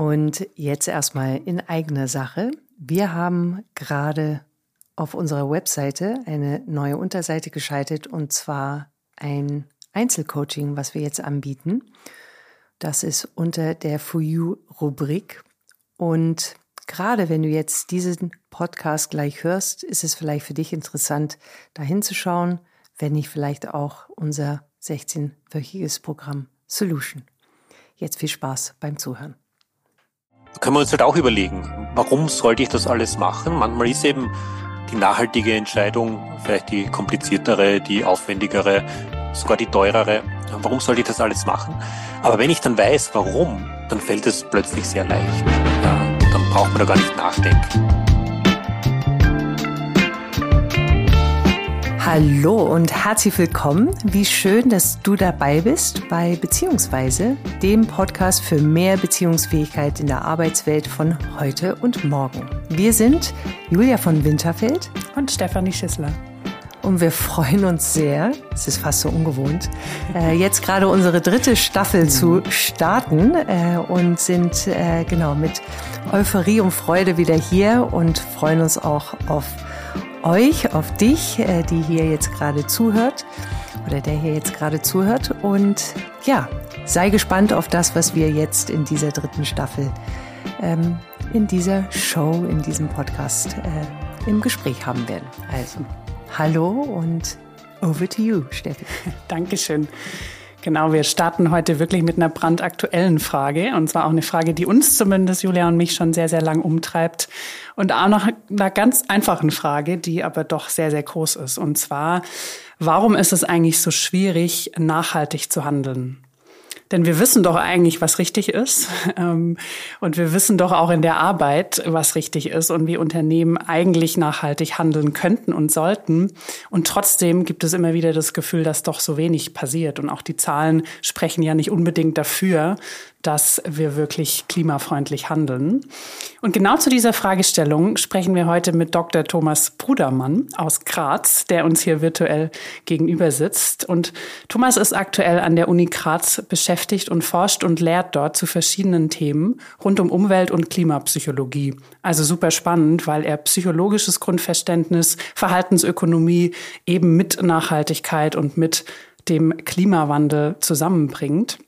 Und jetzt erstmal in eigener Sache. Wir haben gerade auf unserer Webseite eine neue Unterseite geschaltet und zwar ein Einzelcoaching, was wir jetzt anbieten. Das ist unter der For You Rubrik. Und gerade wenn du jetzt diesen Podcast gleich hörst, ist es vielleicht für dich interessant, da hinzuschauen, wenn nicht vielleicht auch unser 16-wöchiges Programm Solution. Jetzt viel Spaß beim Zuhören. Können wir uns halt auch überlegen, warum sollte ich das alles machen? Manchmal ist eben die nachhaltige Entscheidung vielleicht die kompliziertere, die aufwendigere, sogar die teurere. Warum sollte ich das alles machen? Aber wenn ich dann weiß, warum, dann fällt es plötzlich sehr leicht. Dann braucht man da gar nicht nachdenken. Hallo und herzlich willkommen. Wie schön, dass du dabei bist bei Beziehungsweise, dem Podcast für mehr Beziehungsfähigkeit in der Arbeitswelt von heute und morgen. Wir sind Julia von Winterfeld und Stefanie Schissler. Und wir freuen uns sehr, es ist fast so ungewohnt, äh, jetzt gerade unsere dritte Staffel zu starten äh, und sind äh, genau mit Euphorie und Freude wieder hier und freuen uns auch auf euch, auf dich, äh, die hier jetzt gerade zuhört oder der hier jetzt gerade zuhört. Und ja, sei gespannt auf das, was wir jetzt in dieser dritten Staffel, ähm, in dieser Show, in diesem Podcast äh, im Gespräch haben werden. Also, hallo und over to you, Steffi. Dankeschön. Genau, wir starten heute wirklich mit einer brandaktuellen Frage. Und zwar auch eine Frage, die uns zumindest, Julia und mich, schon sehr, sehr lang umtreibt. Und auch noch einer ganz einfachen Frage, die aber doch sehr, sehr groß ist. Und zwar, warum ist es eigentlich so schwierig, nachhaltig zu handeln? Denn wir wissen doch eigentlich, was richtig ist. Ähm, und wir wissen doch auch in der Arbeit, was richtig ist und wie Unternehmen eigentlich nachhaltig handeln könnten und sollten. Und trotzdem gibt es immer wieder das Gefühl, dass doch so wenig passiert. Und auch die Zahlen sprechen ja nicht unbedingt dafür, dass wir wirklich klimafreundlich handeln. Und genau zu dieser Fragestellung sprechen wir heute mit Dr. Thomas Brudermann aus Graz, der uns hier virtuell gegenüber sitzt. Und Thomas ist aktuell an der Uni Graz beschäftigt und forscht und lehrt dort zu verschiedenen Themen rund um Umwelt- und Klimapsychologie. Also super spannend, weil er psychologisches Grundverständnis, Verhaltensökonomie eben mit Nachhaltigkeit und mit dem Klimawandel zusammenbringt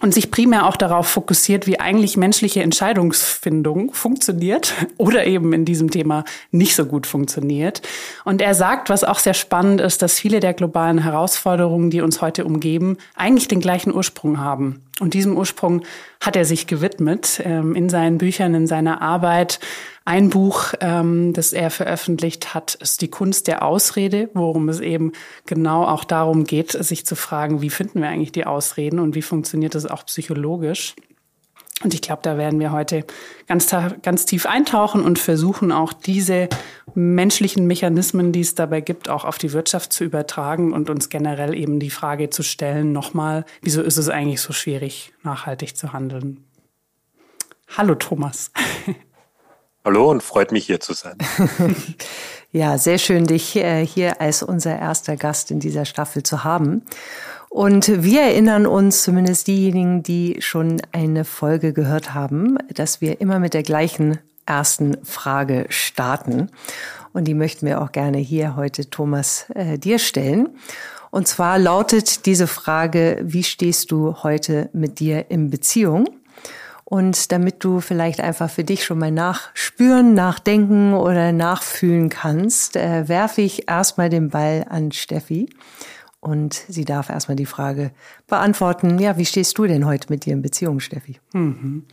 und sich primär auch darauf fokussiert, wie eigentlich menschliche Entscheidungsfindung funktioniert oder eben in diesem Thema nicht so gut funktioniert. Und er sagt, was auch sehr spannend ist, dass viele der globalen Herausforderungen, die uns heute umgeben, eigentlich den gleichen Ursprung haben. Und diesem Ursprung hat er sich gewidmet ähm, in seinen Büchern, in seiner Arbeit. Ein Buch, ähm, das er veröffentlicht hat, ist Die Kunst der Ausrede, worum es eben genau auch darum geht, sich zu fragen, wie finden wir eigentlich die Ausreden und wie funktioniert das auch psychologisch. Und ich glaube, da werden wir heute ganz, ganz tief eintauchen und versuchen auch diese menschlichen Mechanismen, die es dabei gibt, auch auf die Wirtschaft zu übertragen und uns generell eben die Frage zu stellen, nochmal, wieso ist es eigentlich so schwierig, nachhaltig zu handeln? Hallo Thomas. Hallo und freut mich hier zu sein. ja, sehr schön, dich äh, hier als unser erster Gast in dieser Staffel zu haben. Und wir erinnern uns, zumindest diejenigen, die schon eine Folge gehört haben, dass wir immer mit der gleichen ersten Frage starten. Und die möchten wir auch gerne hier heute, Thomas, äh, dir stellen. Und zwar lautet diese Frage, wie stehst du heute mit dir in Beziehung? Und damit du vielleicht einfach für dich schon mal nachspüren, nachdenken oder nachfühlen kannst, äh, werfe ich erstmal den Ball an Steffi. Und sie darf erstmal die Frage beantworten, ja, wie stehst du denn heute mit dir in Beziehung, Steffi? Mhm.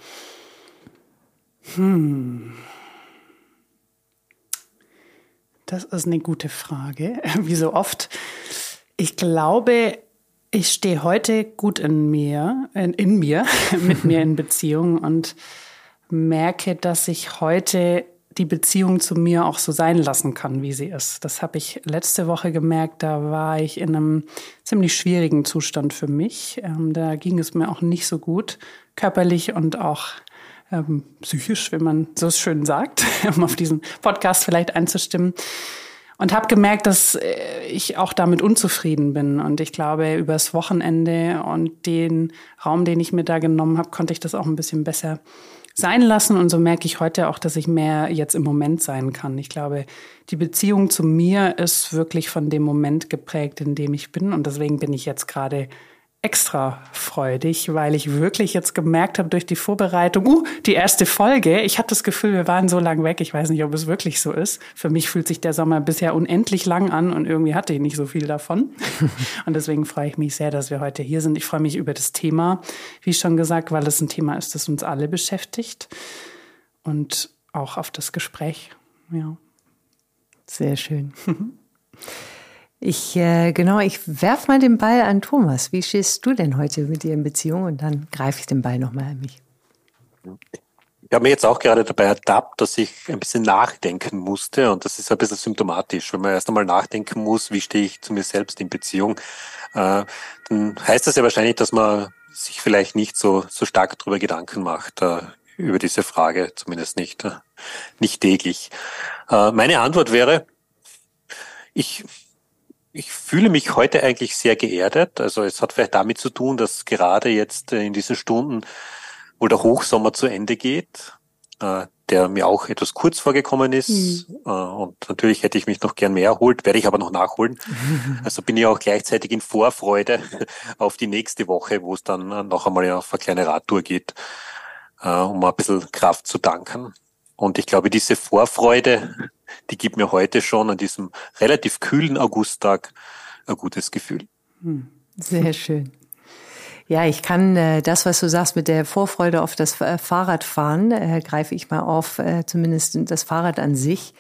Hm. Das ist eine gute Frage, wie so oft. Ich glaube, ich stehe heute gut in mir, in, in mir, mit mir in Beziehung und merke, dass ich heute die Beziehung zu mir auch so sein lassen kann, wie sie ist. Das habe ich letzte Woche gemerkt. Da war ich in einem ziemlich schwierigen Zustand für mich. Ähm, da ging es mir auch nicht so gut, körperlich und auch ähm, psychisch, wenn man so schön sagt, um auf diesen Podcast vielleicht einzustimmen. Und habe gemerkt, dass äh, ich auch damit unzufrieden bin. Und ich glaube, übers Wochenende und den Raum, den ich mir da genommen habe, konnte ich das auch ein bisschen besser sein lassen. Und so merke ich heute auch, dass ich mehr jetzt im Moment sein kann. Ich glaube, die Beziehung zu mir ist wirklich von dem Moment geprägt, in dem ich bin. Und deswegen bin ich jetzt gerade extra freudig, weil ich wirklich jetzt gemerkt habe durch die Vorbereitung, uh, die erste Folge, ich hatte das Gefühl, wir waren so lang weg. Ich weiß nicht, ob es wirklich so ist. Für mich fühlt sich der Sommer bisher unendlich lang an und irgendwie hatte ich nicht so viel davon. und deswegen freue ich mich sehr, dass wir heute hier sind. Ich freue mich über das Thema, wie schon gesagt, weil es ein Thema ist, das uns alle beschäftigt und auch auf das Gespräch. Ja. Sehr schön. Ich, äh, genau, ich werf mal den Ball an Thomas. Wie stehst du denn heute mit dir in Beziehung? Und dann greife ich den Ball nochmal an mich. Ich habe mir jetzt auch gerade dabei ertappt, dass ich ein bisschen nachdenken musste. Und das ist ein bisschen symptomatisch. Wenn man erst einmal nachdenken muss, wie stehe ich zu mir selbst in Beziehung, äh, dann heißt das ja wahrscheinlich, dass man sich vielleicht nicht so, so stark darüber Gedanken macht, äh, über diese Frage, zumindest nicht, äh, nicht täglich. Äh, meine Antwort wäre, ich ich fühle mich heute eigentlich sehr geerdet. Also es hat vielleicht damit zu tun, dass gerade jetzt in diesen Stunden, wo der Hochsommer zu Ende geht, äh, der mir auch etwas kurz vorgekommen ist. Mhm. Äh, und natürlich hätte ich mich noch gern mehr erholt, werde ich aber noch nachholen. Also bin ich auch gleichzeitig in Vorfreude auf die nächste Woche, wo es dann noch einmal auf eine kleine Radtour geht, äh, um ein bisschen Kraft zu danken. Und ich glaube, diese Vorfreude, die gibt mir heute schon an diesem relativ kühlen Augusttag ein gutes Gefühl. Hm, sehr schön. Ja, ich kann äh, das, was du sagst mit der Vorfreude auf das äh, Fahrradfahren, äh, greife ich mal auf, äh, zumindest das Fahrrad an sich.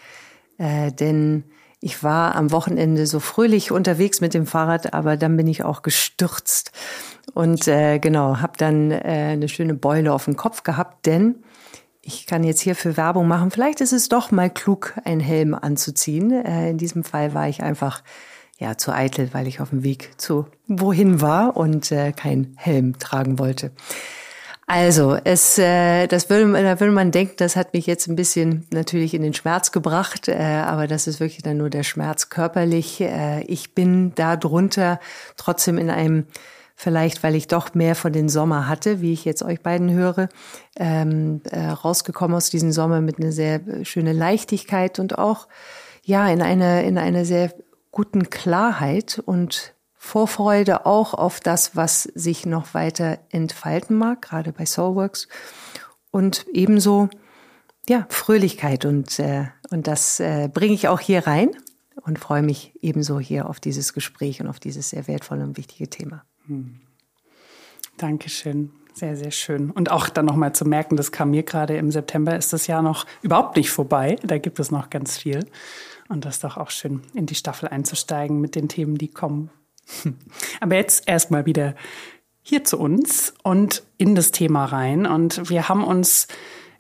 Äh, denn ich war am Wochenende so fröhlich unterwegs mit dem Fahrrad, aber dann bin ich auch gestürzt und äh, genau, habe dann äh, eine schöne Beule auf dem Kopf gehabt, denn ich kann jetzt hierfür Werbung machen. Vielleicht ist es doch mal klug, einen Helm anzuziehen. Äh, in diesem Fall war ich einfach ja zu eitel, weil ich auf dem Weg zu wohin war und äh, keinen Helm tragen wollte. Also, es, äh, das würde, da würde man denken, das hat mich jetzt ein bisschen natürlich in den Schmerz gebracht, äh, aber das ist wirklich dann nur der Schmerz körperlich. Äh, ich bin da drunter trotzdem in einem vielleicht weil ich doch mehr von den Sommer hatte, wie ich jetzt euch beiden höre, ähm, äh, rausgekommen aus diesem Sommer mit einer sehr äh, schönen Leichtigkeit und auch ja in einer in einer sehr guten Klarheit und Vorfreude auch auf das, was sich noch weiter entfalten mag, gerade bei Soulworks und ebenso ja Fröhlichkeit und äh, und das äh, bringe ich auch hier rein und freue mich ebenso hier auf dieses Gespräch und auf dieses sehr wertvolle und wichtige Thema. Hm. Dankeschön. Sehr, sehr schön. Und auch dann nochmal zu merken, das kam mir gerade im September, ist das Jahr noch überhaupt nicht vorbei. Da gibt es noch ganz viel. Und das ist doch auch schön, in die Staffel einzusteigen mit den Themen, die kommen. Aber jetzt erstmal wieder hier zu uns und in das Thema rein. Und wir haben uns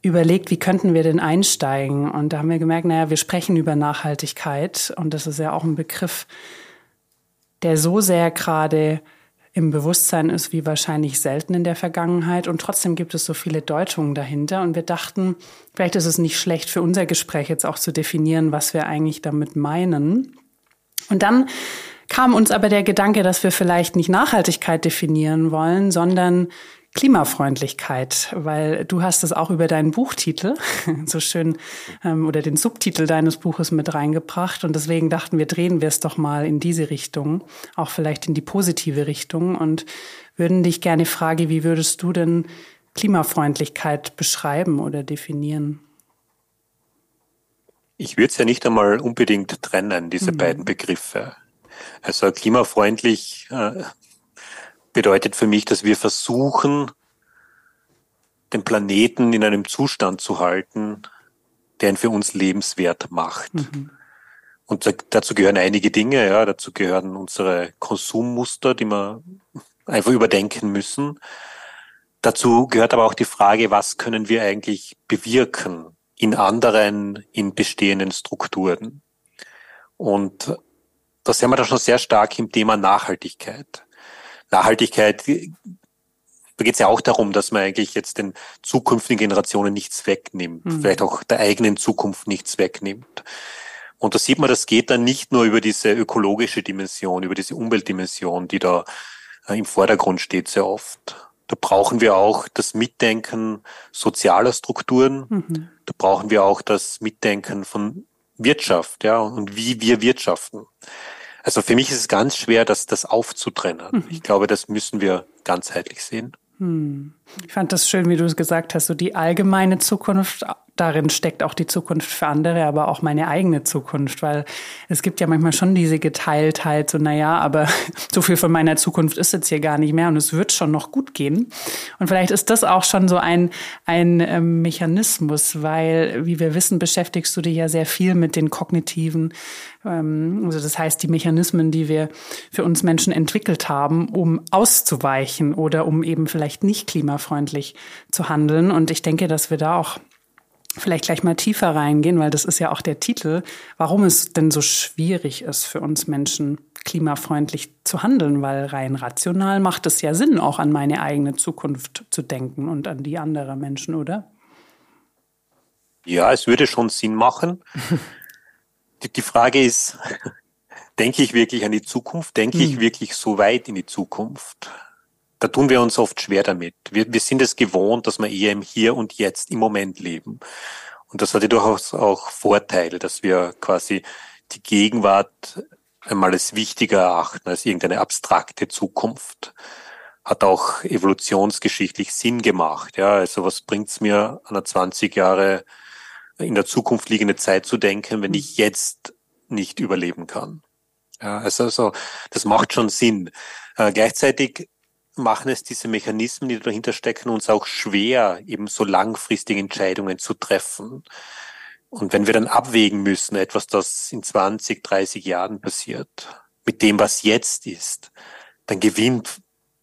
überlegt, wie könnten wir denn einsteigen? Und da haben wir gemerkt, naja, wir sprechen über Nachhaltigkeit. Und das ist ja auch ein Begriff, der so sehr gerade im Bewusstsein ist wie wahrscheinlich selten in der Vergangenheit. Und trotzdem gibt es so viele Deutungen dahinter. Und wir dachten, vielleicht ist es nicht schlecht für unser Gespräch jetzt auch zu definieren, was wir eigentlich damit meinen. Und dann kam uns aber der Gedanke, dass wir vielleicht nicht Nachhaltigkeit definieren wollen, sondern Klimafreundlichkeit, weil du hast es auch über deinen Buchtitel so schön ähm, oder den Subtitel deines Buches mit reingebracht und deswegen dachten wir, drehen wir es doch mal in diese Richtung, auch vielleicht in die positive Richtung und würden dich gerne fragen, wie würdest du denn Klimafreundlichkeit beschreiben oder definieren? Ich würde es ja nicht einmal unbedingt trennen, diese mhm. beiden Begriffe. Also klimafreundlich äh, bedeutet für mich, dass wir versuchen, den Planeten in einem Zustand zu halten, der ihn für uns lebenswert macht. Mhm. Und dazu gehören einige Dinge, ja, dazu gehören unsere Konsummuster, die wir einfach überdenken müssen. Dazu gehört aber auch die Frage, was können wir eigentlich bewirken in anderen, in bestehenden Strukturen. Und da sind wir da schon sehr stark im Thema Nachhaltigkeit. Nachhaltigkeit, da geht es ja auch darum, dass man eigentlich jetzt den zukünftigen Generationen nichts wegnimmt, mhm. vielleicht auch der eigenen Zukunft nichts wegnimmt. Und da sieht man, das geht dann nicht nur über diese ökologische Dimension, über diese Umweltdimension, die da äh, im Vordergrund steht sehr oft, Da brauchen wir auch das Mitdenken sozialer Strukturen. Mhm. Da brauchen wir auch das Mitdenken von Wirtschaft, ja, und wie wir wirtschaften. Also für mich ist es ganz schwer, das, das aufzutrennen. Mhm. Ich glaube, das müssen wir ganzheitlich sehen. Hm. Ich fand das schön, wie du es gesagt hast, so die allgemeine Zukunft darin steckt auch die Zukunft für andere, aber auch meine eigene Zukunft, weil es gibt ja manchmal schon diese Geteiltheit, so naja, aber so viel von meiner Zukunft ist jetzt hier gar nicht mehr und es wird schon noch gut gehen. Und vielleicht ist das auch schon so ein, ein ähm, Mechanismus, weil, wie wir wissen, beschäftigst du dich ja sehr viel mit den kognitiven, ähm, also das heißt die Mechanismen, die wir für uns Menschen entwickelt haben, um auszuweichen oder um eben vielleicht nicht klimafreundlich zu handeln. Und ich denke, dass wir da auch vielleicht gleich mal tiefer reingehen, weil das ist ja auch der Titel, warum es denn so schwierig ist für uns Menschen, klimafreundlich zu handeln, weil rein rational macht es ja Sinn, auch an meine eigene Zukunft zu denken und an die anderer Menschen, oder? Ja, es würde schon Sinn machen. die, Frage ist, denke ich wirklich an die Zukunft? Denke hm. ich wirklich so weit in die Zukunft? Da tun wir uns oft schwer damit. Wir, wir sind es gewohnt, dass wir eher im Hier und Jetzt im Moment leben. Und das hat ja durchaus auch Vorteile, dass wir quasi die Gegenwart einmal als wichtiger erachten als irgendeine abstrakte Zukunft. Hat auch evolutionsgeschichtlich Sinn gemacht. Ja, also was bringt's mir, an einer 20 Jahre in der Zukunft liegende Zeit zu denken, wenn ich jetzt nicht überleben kann? Ja, also, also das macht schon Sinn. Äh, gleichzeitig machen es diese Mechanismen, die dahinter stecken, uns auch schwer, eben so langfristige Entscheidungen zu treffen. Und wenn wir dann abwägen müssen, etwas, das in 20, 30 Jahren passiert, mit dem, was jetzt ist, dann gewinnt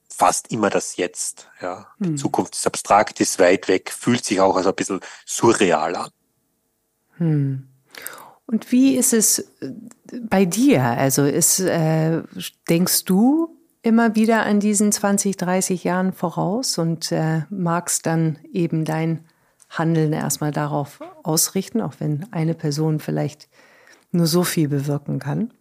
fast immer das Jetzt. Ja. Die hm. Zukunft ist abstrakt, ist weit weg, fühlt sich auch als ein bisschen surreal an. Hm. Und wie ist es äh, bei dir? Also ist, äh, denkst du, immer wieder an diesen 20, 30 Jahren voraus und äh, magst dann eben dein Handeln erstmal darauf ausrichten, auch wenn eine Person vielleicht nur so viel bewirken kann?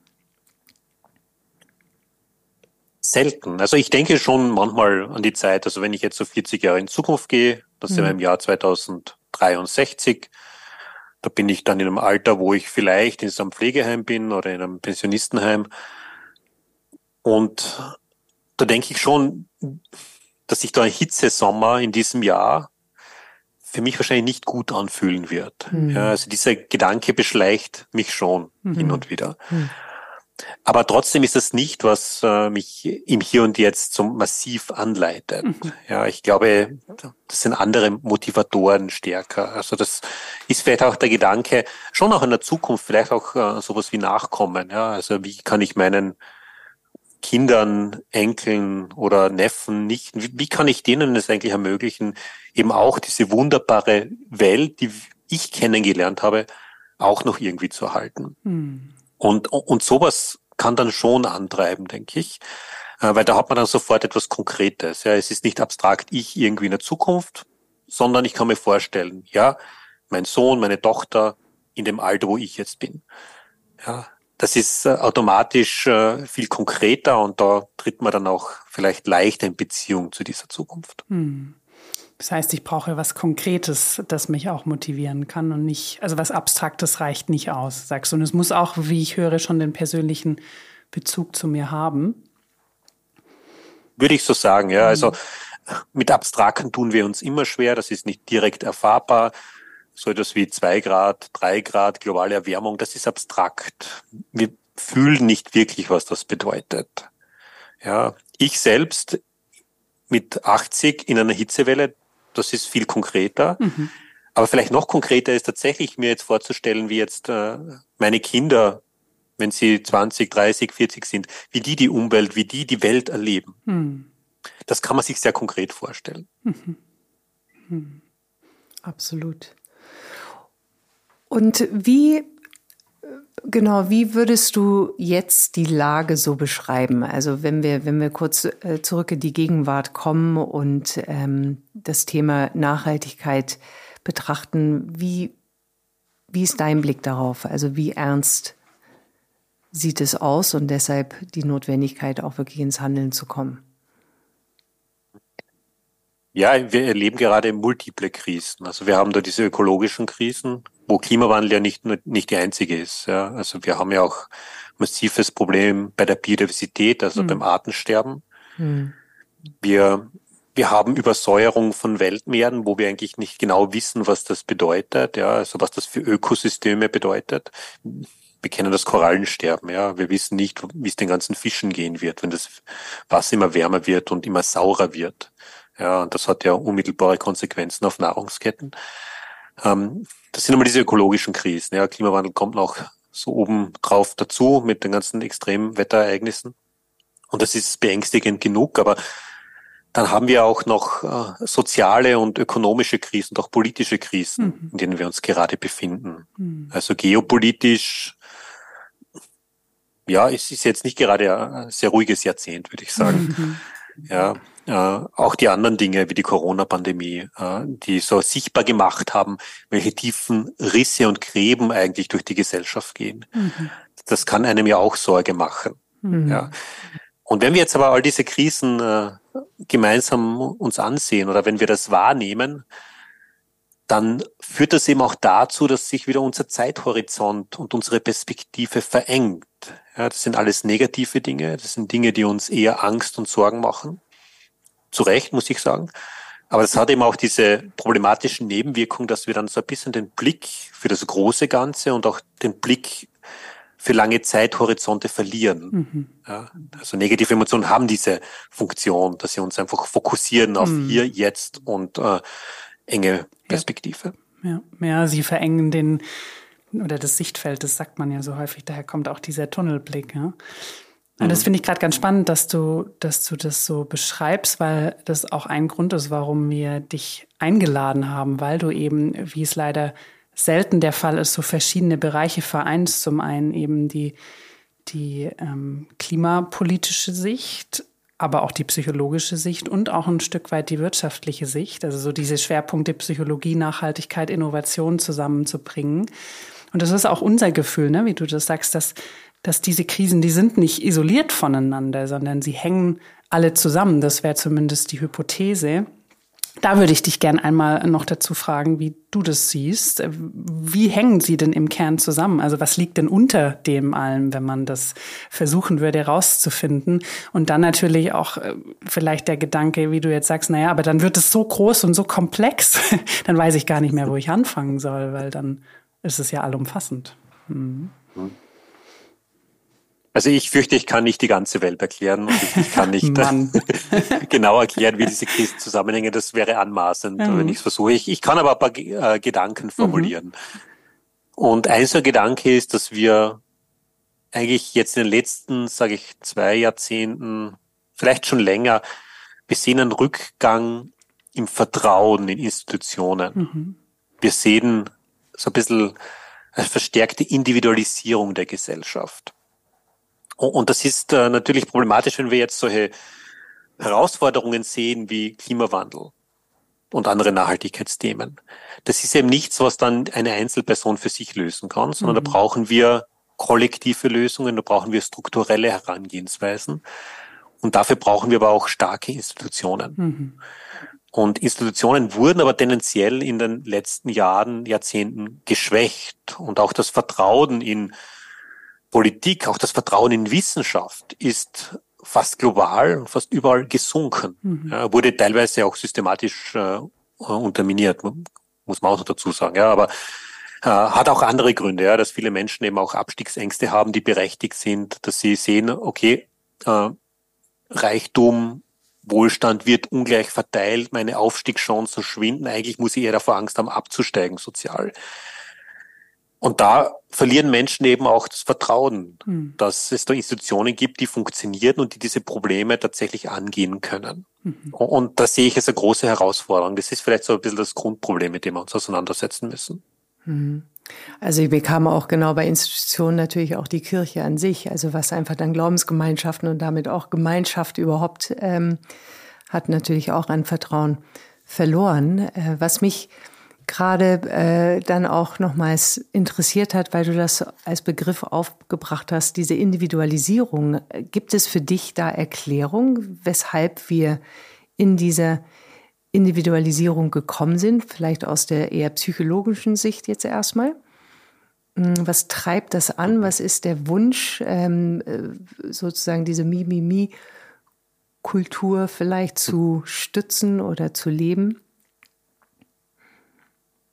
Selten. Also ich denke schon manchmal an die Zeit, also wenn ich jetzt so 40 Jahre in Zukunft gehe, das sind wir im Jahr 2063, da bin ich dann in einem Alter, wo ich vielleicht in so einem Pflegeheim bin oder in einem Pensionistenheim. Und da denke ich schon, dass sich da ein Hitzesommer in diesem Jahr für mich wahrscheinlich nicht gut anfühlen wird. Mhm. Ja, also dieser Gedanke beschleicht mich schon mhm. hin und wieder. Mhm. Aber trotzdem ist das nicht, was äh, mich im Hier und Jetzt so massiv anleitet. Mhm. Ja, ich glaube, das sind andere Motivatoren stärker. Also das ist vielleicht auch der Gedanke, schon auch in der Zukunft, vielleicht auch äh, sowas wie Nachkommen. Ja, also wie kann ich meinen Kindern, Enkeln oder Neffen nicht, wie, wie kann ich denen es eigentlich ermöglichen, eben auch diese wunderbare Welt, die ich kennengelernt habe, auch noch irgendwie zu erhalten. Hm. Und, und sowas kann dann schon antreiben, denke ich, äh, weil da hat man dann sofort etwas Konkretes. Ja, es ist nicht abstrakt ich irgendwie in der Zukunft, sondern ich kann mir vorstellen, ja, mein Sohn, meine Tochter in dem Alter, wo ich jetzt bin. Ja, das ist äh, automatisch äh, viel konkreter und da tritt man dann auch vielleicht leichter in Beziehung zu dieser Zukunft. Hm. Das heißt, ich brauche was Konkretes, das mich auch motivieren kann und nicht, also was Abstraktes reicht nicht aus, sagst du. Und es muss auch, wie ich höre, schon den persönlichen Bezug zu mir haben. Würde ich so sagen, ja. Also mit Abstrakten tun wir uns immer schwer, das ist nicht direkt erfahrbar so etwas wie zwei Grad, drei Grad globale Erwärmung, das ist abstrakt. Wir fühlen nicht wirklich, was das bedeutet. Ja, ich selbst mit 80 in einer Hitzewelle, das ist viel konkreter. Mhm. Aber vielleicht noch konkreter ist tatsächlich mir jetzt vorzustellen, wie jetzt äh, meine Kinder, wenn sie 20, 30, 40 sind, wie die die Umwelt, wie die die Welt erleben. Mhm. Das kann man sich sehr konkret vorstellen. Mhm. mhm. Absolut. Und wie, genau, wie würdest du jetzt die Lage so beschreiben? Also wenn wir, wenn wir kurz äh, zurück in die Gegenwart kommen und ähm, das Thema Nachhaltigkeit betrachten, wie, wie ist dein Blick darauf? Also wie ernst sieht es aus und deshalb die Notwendigkeit, auch wirklich ins Handeln zu kommen? Ja, wir erleben gerade multiple Krisen. Also wir haben da diese ökologischen Krisen, wo Klimawandel ja nicht nur nicht die einzige ist. Ja, also wir haben ja auch massives Problem bei der Biodiversität, also mhm. beim Artensterben. Mhm. Wir wir haben Übersäuerung von Weltmeeren, wo wir eigentlich nicht genau wissen, was das bedeutet, ja, also was das für Ökosysteme bedeutet. Wir kennen das Korallensterben, ja. Wir wissen nicht, wie es den ganzen Fischen gehen wird, wenn das Wasser immer wärmer wird und immer saurer wird. Ja, und das hat ja unmittelbare Konsequenzen auf Nahrungsketten. Ähm, das sind immer diese ökologischen Krisen. Ja, Klimawandel kommt noch so oben drauf dazu mit den ganzen Extremwetterereignissen. Und das ist beängstigend genug, aber dann haben wir auch noch äh, soziale und ökonomische Krisen, auch politische Krisen, mhm. in denen wir uns gerade befinden. Mhm. Also geopolitisch, ja, es ist jetzt nicht gerade ein sehr ruhiges Jahrzehnt, würde ich sagen. Mhm. Ja, äh, auch die anderen Dinge wie die Corona-Pandemie, äh, die so sichtbar gemacht haben, welche tiefen Risse und Gräben eigentlich durch die Gesellschaft gehen. Mhm. Das kann einem ja auch Sorge machen. Mhm. Ja. Und wenn wir jetzt aber all diese Krisen äh, gemeinsam uns ansehen oder wenn wir das wahrnehmen, dann führt das eben auch dazu, dass sich wieder unser Zeithorizont und unsere Perspektive verengt. Ja, das sind alles negative Dinge, das sind Dinge, die uns eher Angst und Sorgen machen. Zu Recht, muss ich sagen. Aber das hat eben auch diese problematischen Nebenwirkungen, dass wir dann so ein bisschen den Blick für das große Ganze und auch den Blick für lange Zeithorizonte verlieren. Mhm. Ja, also negative Emotionen haben diese Funktion, dass sie uns einfach fokussieren auf mhm. hier, jetzt und äh, enge Perspektive. Ja. ja, ja, sie verengen den oder das Sichtfeld, das sagt man ja so häufig, daher kommt auch dieser Tunnelblick. Ja? Und das mhm. finde ich gerade ganz spannend, dass du, dass du das so beschreibst, weil das auch ein Grund ist, warum wir dich eingeladen haben, weil du eben, wie es leider selten der Fall ist, so verschiedene Bereiche vereinst. Zum einen eben die, die ähm, klimapolitische Sicht, aber auch die psychologische Sicht und auch ein Stück weit die wirtschaftliche Sicht. Also so diese Schwerpunkte Psychologie, Nachhaltigkeit, Innovation zusammenzubringen. Und das ist auch unser Gefühl, ne, wie du das sagst, dass, dass diese Krisen, die sind nicht isoliert voneinander, sondern sie hängen alle zusammen. Das wäre zumindest die Hypothese. Da würde ich dich gern einmal noch dazu fragen, wie du das siehst. Wie hängen sie denn im Kern zusammen? Also was liegt denn unter dem allem, wenn man das versuchen würde herauszufinden? Und dann natürlich auch äh, vielleicht der Gedanke, wie du jetzt sagst, naja, aber dann wird es so groß und so komplex, dann weiß ich gar nicht mehr, wo ich anfangen soll, weil dann ist es ja allumfassend. Mhm. Also ich fürchte, ich kann nicht die ganze Welt erklären und ich, ich kann nicht genau erklären, wie diese Krisen zusammenhängen. Das wäre anmaßend, mhm. wenn ich es versuche. Ich, ich kann aber ein paar äh, Gedanken formulieren. Mhm. Und ein so ein Gedanke ist, dass wir eigentlich jetzt in den letzten, sage ich, zwei Jahrzehnten, vielleicht schon länger, wir sehen einen Rückgang im Vertrauen in Institutionen. Mhm. Wir sehen so ein bisschen eine verstärkte Individualisierung der Gesellschaft. Und das ist äh, natürlich problematisch, wenn wir jetzt solche Herausforderungen sehen wie Klimawandel und andere Nachhaltigkeitsthemen. Das ist eben nichts, was dann eine Einzelperson für sich lösen kann, sondern mhm. da brauchen wir kollektive Lösungen, da brauchen wir strukturelle Herangehensweisen. Und dafür brauchen wir aber auch starke Institutionen. Mhm. Und Institutionen wurden aber tendenziell in den letzten Jahren, Jahrzehnten geschwächt. Und auch das Vertrauen in Politik, auch das Vertrauen in Wissenschaft ist fast global und fast überall gesunken. Mhm. Ja, wurde teilweise auch systematisch äh, unterminiert, muss man auch noch dazu sagen. Ja, aber äh, hat auch andere Gründe, ja, dass viele Menschen eben auch Abstiegsängste haben, die berechtigt sind, dass sie sehen, okay, äh, Reichtum, Wohlstand wird ungleich verteilt, meine Aufstiegschancen schwinden, eigentlich muss ich eher davor Angst haben, abzusteigen sozial. Und da verlieren Menschen eben auch das Vertrauen, mhm. dass es da Institutionen gibt, die funktionieren und die diese Probleme tatsächlich angehen können. Mhm. Und da sehe ich als eine große Herausforderung. Das ist vielleicht so ein bisschen das Grundproblem, mit dem wir uns auseinandersetzen müssen. Mhm. Also ich bekam auch genau bei Institutionen natürlich auch die Kirche an sich, also was einfach dann Glaubensgemeinschaften und damit auch Gemeinschaft überhaupt ähm, hat natürlich auch an Vertrauen verloren. Äh, was mich gerade äh, dann auch nochmals interessiert hat, weil du das als Begriff aufgebracht hast, diese Individualisierung. Gibt es für dich da Erklärung, weshalb wir in dieser Individualisierung gekommen sind, vielleicht aus der eher psychologischen Sicht jetzt erstmal. Hm, was treibt das an? Was ist der Wunsch, ähm, äh, sozusagen diese Mi-Mi-Mi-Kultur vielleicht zu stützen oder zu leben?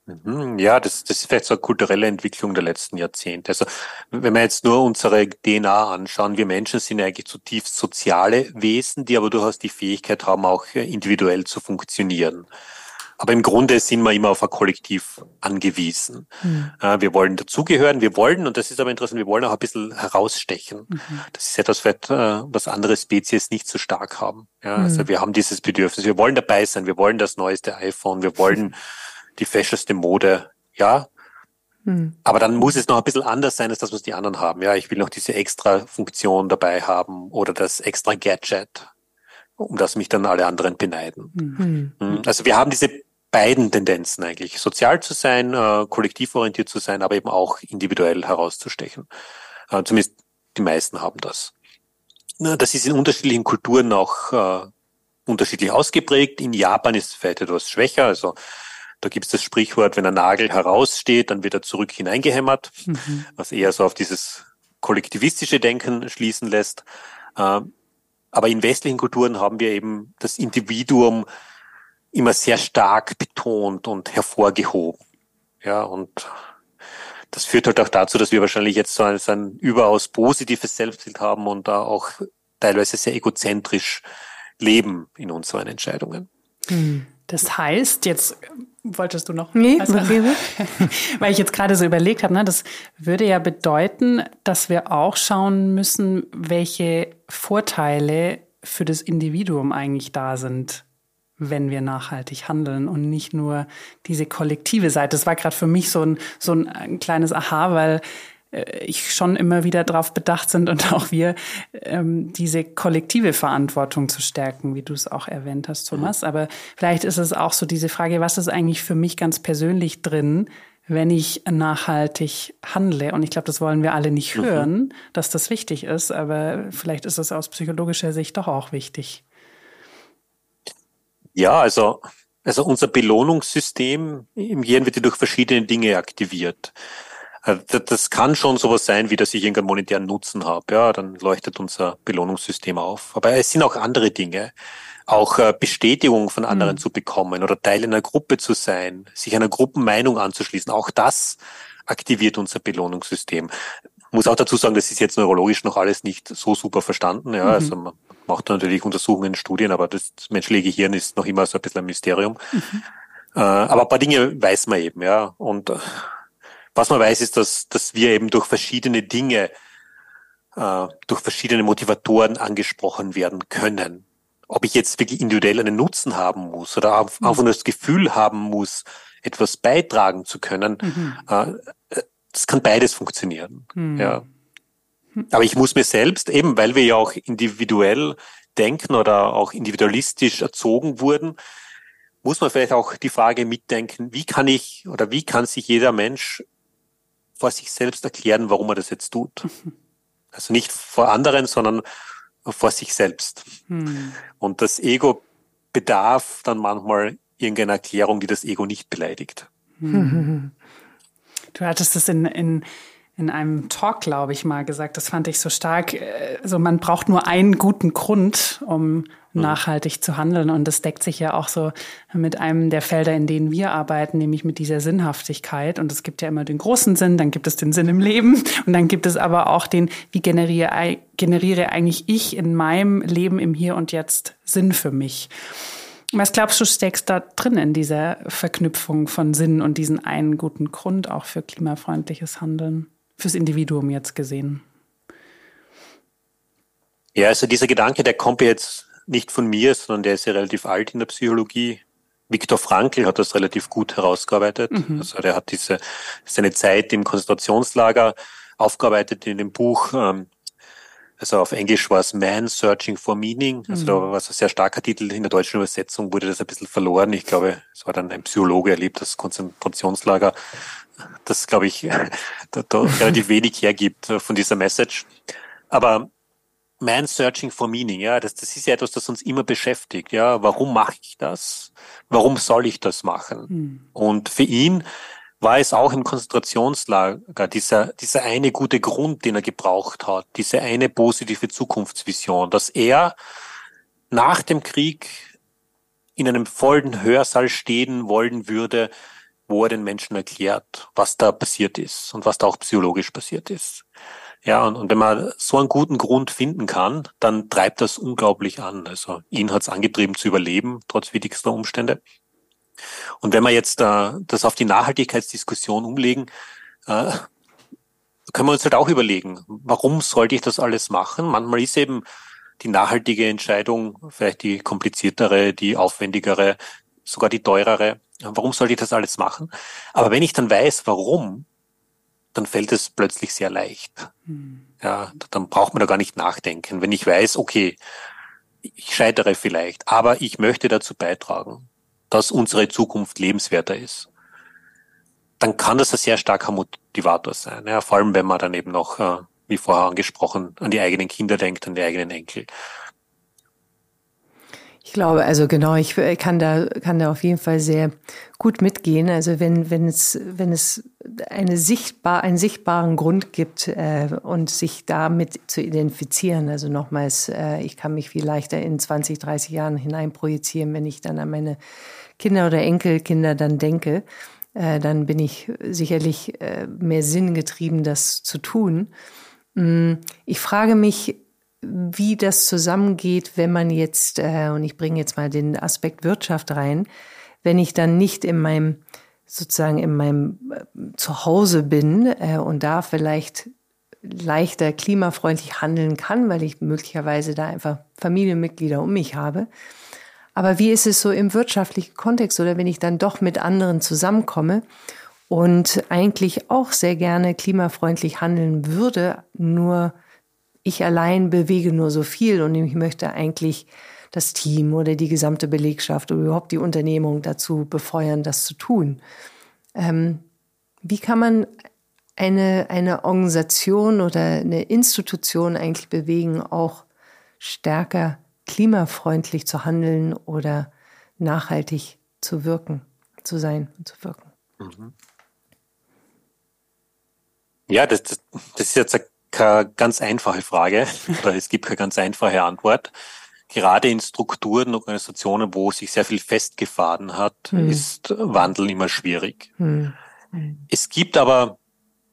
Mhm, ja, das, das ist vielleicht so eine kulturelle Entwicklung der letzten Jahrzehnte. Also wenn wir jetzt nur unsere DNA anschauen, wir Menschen sind eigentlich zutiefst soziale Wesen, die aber durchaus die Fähigkeit haben, auch individuell zu funktionieren. Aber im Grunde sind wir immer auf ein Kollektiv angewiesen. Mhm. Wir wollen dazugehören, wir wollen, und das ist aber interessant, wir wollen auch ein bisschen herausstechen. Mhm. Das ist etwas, äh, was andere Spezies nicht so stark haben. Ja, also mhm. wir haben dieses Bedürfnis, wir wollen dabei sein, wir wollen das neueste iPhone, wir wollen die festeste Mode, ja. Hm. Aber dann muss es noch ein bisschen anders sein, als das, was die anderen haben. Ja, ich will noch diese extra Funktion dabei haben oder das extra Gadget, um das mich dann alle anderen beneiden. Hm. hm. Also wir haben diese beiden Tendenzen eigentlich, sozial zu sein, äh, kollektivorientiert zu sein, aber eben auch individuell herauszustechen. Äh, zumindest die meisten haben das. Das ist in unterschiedlichen Kulturen auch äh, unterschiedlich ausgeprägt. In Japan ist es vielleicht etwas schwächer. Also da gibt es das Sprichwort, wenn ein Nagel heraussteht, dann wird er zurück hineingehämmert, mhm. was eher so auf dieses kollektivistische Denken schließen lässt. Ähm, aber in westlichen Kulturen haben wir eben das Individuum immer sehr stark betont und hervorgehoben. Ja, und das führt halt auch dazu, dass wir wahrscheinlich jetzt so ein, so ein überaus positives Selbstbild haben und da auch teilweise sehr egozentrisch leben in unseren Entscheidungen. Hm. Das heißt, jetzt Wolltest du noch? Nee, also, weil ich jetzt gerade so überlegt habe, ne, das würde ja bedeuten, dass wir auch schauen müssen, welche Vorteile für das Individuum eigentlich da sind, wenn wir nachhaltig handeln und nicht nur diese kollektive Seite. Das war gerade für mich so ein, so ein kleines Aha, weil äh, ich schon immer wieder darauf bedacht sind und auch wir, ähm, diese kollektive Verantwortung zu stärken, wie du es auch erwähnt hast, Thomas. Mhm. Aber vielleicht ist es auch so diese Frage, was ist eigentlich für mich ganz persönlich drin, wenn ich nachhaltig handle? Und ich glaube, das wollen wir alle nicht mhm. hören, mhm. dass das wichtig ist, aber vielleicht ist es aus psychologischer Sicht doch auch wichtig. Ja, also, also unser Belohnungssystem im Gehirn wird ja durch verschiedene Dinge aktiviert. Äh, das kann schon sowas sein, wie dass ich irgendeinen monetären Nutzen habe. Ja, dann leuchtet unser Belohnungssystem auf. Aber es sind auch andere Dinge. Auch äh, Bestätigung von anderen mhm. zu bekommen oder Teil einer Gruppe zu sein, sich einer Gruppenmeinung anzuschließen. Auch das aktiviert unser Belohnungssystem. Ich muss auch dazu sagen, das ist jetzt neurologisch noch alles nicht so super verstanden. Ja, mhm. also man macht natürlich Untersuchungen, Studien, aber das menschliche Gehirn ist noch immer so ein bisschen ein Mysterium. Mhm. Äh, aber ein paar Dinge weiß man eben, ja. Und was man weiß, ist, dass, dass wir eben durch verschiedene Dinge, äh, durch verschiedene Motivatoren angesprochen werden können. Ob ich jetzt wirklich individuell einen Nutzen haben muss oder auch, mhm. auch das Gefühl haben muss, etwas beitragen zu können, mhm. äh, das kann beides funktionieren. Mhm. Ja. Aber ich muss mir selbst, eben weil wir ja auch individuell denken oder auch individualistisch erzogen wurden, muss man vielleicht auch die Frage mitdenken, wie kann ich oder wie kann sich jeder Mensch vor sich selbst erklären, warum er das jetzt tut. Also nicht vor anderen, sondern vor sich selbst. Hm. Und das Ego bedarf dann manchmal irgendeiner Erklärung, die das Ego nicht beleidigt. Hm. Du hattest das in, in in einem Talk, glaube ich, mal gesagt. Das fand ich so stark. Also man braucht nur einen guten Grund, um mhm. nachhaltig zu handeln. Und das deckt sich ja auch so mit einem der Felder, in denen wir arbeiten, nämlich mit dieser Sinnhaftigkeit. Und es gibt ja immer den großen Sinn, dann gibt es den Sinn im Leben und dann gibt es aber auch den, wie generiere, generiere eigentlich ich in meinem Leben im Hier und Jetzt Sinn für mich. Was glaubst du, steckst da drin in dieser Verknüpfung von Sinn und diesen einen guten Grund auch für klimafreundliches Handeln? Fürs Individuum jetzt gesehen? Ja, also dieser Gedanke, der kommt jetzt nicht von mir, sondern der ist ja relativ alt in der Psychologie. Viktor Frankl hat das relativ gut herausgearbeitet. Mhm. Also der hat diese seine Zeit im Konzentrationslager aufgearbeitet in dem Buch. Ähm, also auf Englisch war es Man Searching for Meaning. Also mhm. da war es ein sehr starker Titel. In der deutschen Übersetzung wurde das ein bisschen verloren. Ich glaube, es war dann ein Psychologe erlebt, das Konzentrationslager das, glaube ich, da, da relativ wenig hergibt äh, von dieser Message. Aber Man Searching for Meaning, ja, das, das ist ja etwas, das uns immer beschäftigt, ja. Warum mache ich das? Warum soll ich das machen? Hm. Und für ihn war es auch im Konzentrationslager dieser, dieser eine gute Grund, den er gebraucht hat, diese eine positive Zukunftsvision, dass er nach dem Krieg in einem vollen Hörsaal stehen wollen würde, wo er den Menschen erklärt, was da passiert ist und was da auch psychologisch passiert ist. Ja, und, und wenn man so einen guten Grund finden kann, dann treibt das unglaublich an. Also ihn hat es angetrieben zu überleben, trotz widrigster Umstände. Und wenn wir jetzt äh, das auf die Nachhaltigkeitsdiskussion umlegen, äh, können wir uns halt auch überlegen, warum sollte ich das alles machen? Manchmal ist eben die nachhaltige Entscheidung vielleicht die kompliziertere, die aufwendigere, sogar die teurere. Warum sollte ich das alles machen? Aber wenn ich dann weiß, warum, dann fällt es plötzlich sehr leicht. Hm. Ja, dann braucht man da gar nicht nachdenken. Wenn ich weiß, okay, ich scheitere vielleicht, aber ich möchte dazu beitragen, dass unsere Zukunft lebenswerter ist, dann kann das ein sehr starker Motivator sein. Ja, vor allem, wenn man dann eben noch, äh, wie vorher angesprochen, an die eigenen Kinder denkt, an die eigenen Enkel. Ich glaube, also genau, ich kann da, kann da auf jeden Fall sehr gut mitgehen. Also wenn, wenn es, wenn es eine sichtbar, einen sichtbaren Grund gibt äh, und sich damit zu identifizieren, also nochmals, äh, ich kann mich viel leichter in 20, 30 Jahren hineinprojizieren, wenn ich dann an meine Kinder oder Enkelkinder dann denke, äh, dann bin ich sicherlich äh, mehr Sinn getrieben, das zu tun. Mm, ich frage mich, wie das zusammengeht, wenn man jetzt, äh, und ich bringe jetzt mal den Aspekt Wirtschaft rein, wenn ich dann nicht in meinem, sozusagen in meinem äh, Zuhause bin äh, und da vielleicht leichter klimafreundlich handeln kann, weil ich möglicherweise da einfach Familienmitglieder um mich habe. Aber wie ist es so im wirtschaftlichen Kontext oder wenn ich dann doch mit anderen zusammenkomme und eigentlich auch sehr gerne klimafreundlich handeln würde, nur ich allein bewege nur so viel und ich möchte eigentlich das Team oder die gesamte Belegschaft oder überhaupt die Unternehmung dazu befeuern, das zu tun. Ähm, wie kann man eine, eine Organisation oder eine Institution eigentlich bewegen, auch stärker klimafreundlich zu handeln oder nachhaltig zu wirken, zu sein und zu wirken? Mhm. Ja, das, das, das ist jetzt keine ganz einfache Frage oder es gibt keine ganz einfache Antwort. Gerade in Strukturen, Organisationen, wo sich sehr viel festgefahren hat, hm. ist Wandel immer schwierig. Hm. Es gibt aber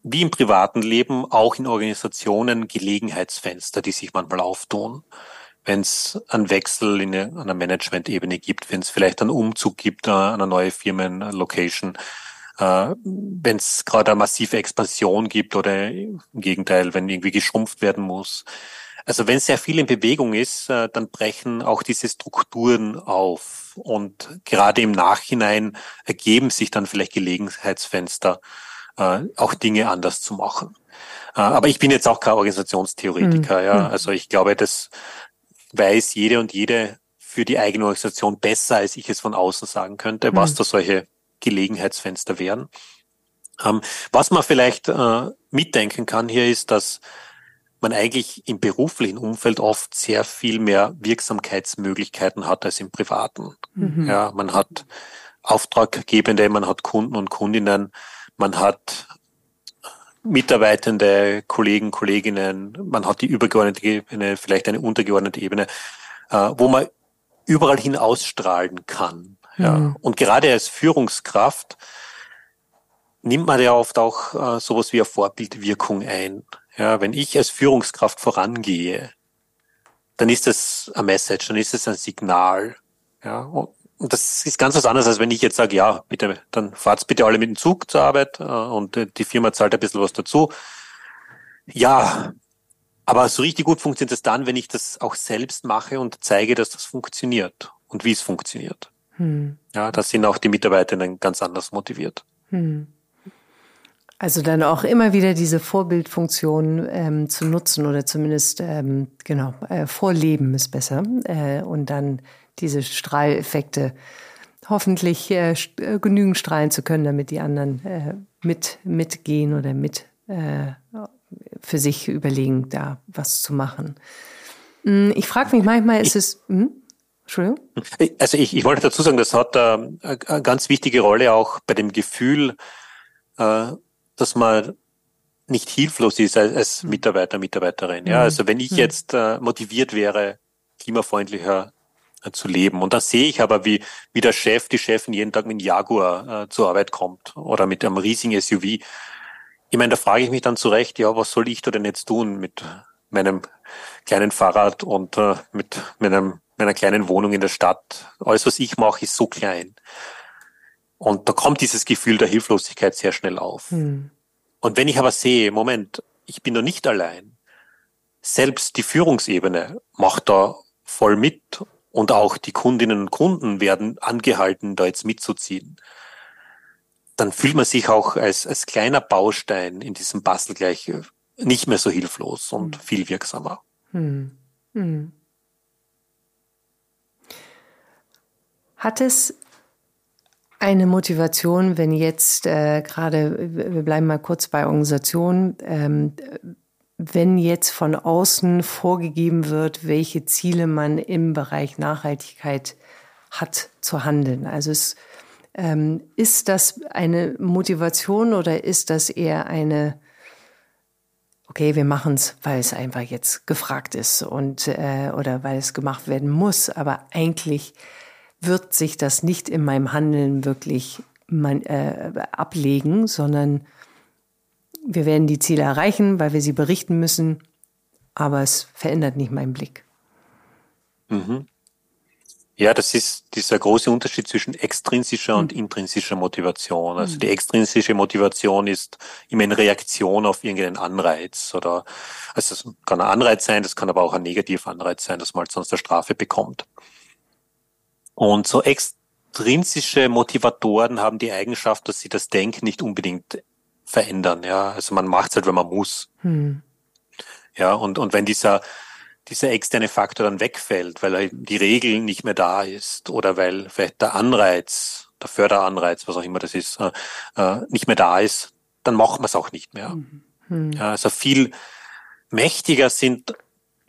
wie im privaten Leben auch in Organisationen Gelegenheitsfenster, die sich manchmal auftun. Wenn es einen Wechsel in eine, einer Management-Ebene gibt, wenn es vielleicht einen Umzug gibt, eine neue Firmenlocation, äh, wenn es gerade eine massive Expansion gibt oder im Gegenteil, wenn irgendwie geschrumpft werden muss. Also wenn sehr viel in Bewegung ist, äh, dann brechen auch diese Strukturen auf. Und gerade im Nachhinein ergeben sich dann vielleicht Gelegenheitsfenster, äh, auch Dinge anders zu machen. Äh, aber ich bin jetzt auch kein Organisationstheoretiker. Mhm. Ja. Also ich glaube, das weiß jede und jede für die eigene Organisation besser, als ich es von außen sagen könnte, was da solche Gelegenheitsfenster wären. Ähm, was man vielleicht äh, mitdenken kann hier ist, dass man eigentlich im beruflichen Umfeld oft sehr viel mehr Wirksamkeitsmöglichkeiten hat als im privaten. Mhm. Ja, man hat Auftraggebende, man hat Kunden und Kundinnen, man hat Mitarbeitende, Kollegen, Kolleginnen, man hat die übergeordnete Ebene, vielleicht eine untergeordnete Ebene, äh, wo man überall hin ausstrahlen kann. Ja. Mhm. Und gerade als Führungskraft nimmt man ja oft auch äh, sowas wie eine Vorbildwirkung ein. Ja, wenn ich als Führungskraft vorangehe, dann ist das ein Message, dann ist es ein Signal. Ja, und das ist ganz was anderes, als wenn ich jetzt sage, ja, bitte, dann fahrt's bitte alle mit dem Zug zur Arbeit äh, und die Firma zahlt ein bisschen was dazu. Ja, aber so richtig gut funktioniert es dann, wenn ich das auch selbst mache und zeige, dass das funktioniert und wie es funktioniert. Hm. Ja, da sind auch die Mitarbeiterinnen ganz anders motiviert. Hm. Also dann auch immer wieder diese Vorbildfunktion ähm, zu nutzen oder zumindest ähm, genau äh, vorleben ist besser äh, und dann diese Strahleffekte hoffentlich äh, äh genügend strahlen zu können, damit die anderen äh, mit mitgehen oder mit äh, für sich überlegen, da was zu machen. Hm, ich frage mich manchmal, ist es. Hm? Entschuldigung? Also ich, ich wollte dazu sagen, das hat äh, eine ganz wichtige Rolle auch bei dem Gefühl, äh, dass man nicht hilflos ist als, als. Mitarbeiter, Mitarbeiterin. Ja, hm. also wenn ich hm. jetzt äh, motiviert wäre, klimafreundlicher äh, zu leben. Und dann sehe ich aber, wie, wie der Chef, die Chefin jeden Tag mit einem Jaguar äh, zur Arbeit kommt oder mit einem riesigen SUV. Ich meine, da frage ich mich dann zurecht, ja, was soll ich da denn jetzt tun mit meinem kleinen Fahrrad und äh, mit meinem, meiner kleinen Wohnung in der Stadt? Alles, was ich mache, ist so klein. Und da kommt dieses Gefühl der Hilflosigkeit sehr schnell auf. Hm. Und wenn ich aber sehe, Moment, ich bin da nicht allein, selbst die Führungsebene macht da voll mit und auch die Kundinnen und Kunden werden angehalten, da jetzt mitzuziehen. Dann fühlt man sich auch als, als kleiner Baustein in diesem Bastel gleich nicht mehr so hilflos und hm. viel wirksamer. Hm. Hm. Hat es eine Motivation, wenn jetzt äh, gerade, wir bleiben mal kurz bei Organisationen, ähm, wenn jetzt von außen vorgegeben wird, welche Ziele man im Bereich Nachhaltigkeit hat zu handeln. Also es, ähm, ist das eine Motivation oder ist das eher eine, okay, wir machen es, weil es einfach jetzt gefragt ist und äh, oder weil es gemacht werden muss, aber eigentlich wird sich das nicht in meinem Handeln wirklich mein, äh, ablegen, sondern wir werden die Ziele erreichen, weil wir sie berichten müssen, aber es verändert nicht meinen Blick. Mhm. Ja, das ist dieser große Unterschied zwischen extrinsischer und mhm. intrinsischer Motivation. Also die extrinsische Motivation ist immer eine Reaktion auf irgendeinen Anreiz oder also es kann ein Anreiz sein, das kann aber auch ein negativer Anreiz sein, dass man halt sonst eine Strafe bekommt. Und so extrinsische Motivatoren haben die Eigenschaft, dass sie das Denken nicht unbedingt verändern. Ja, also man macht es halt, wenn man muss. Hm. Ja, und, und wenn dieser, dieser externe Faktor dann wegfällt, weil halt die Regel nicht mehr da ist oder weil vielleicht der Anreiz, der Förderanreiz, was auch immer das ist, äh, äh nicht mehr da ist, dann macht man es auch nicht mehr. Hm. Ja, also viel mächtiger sind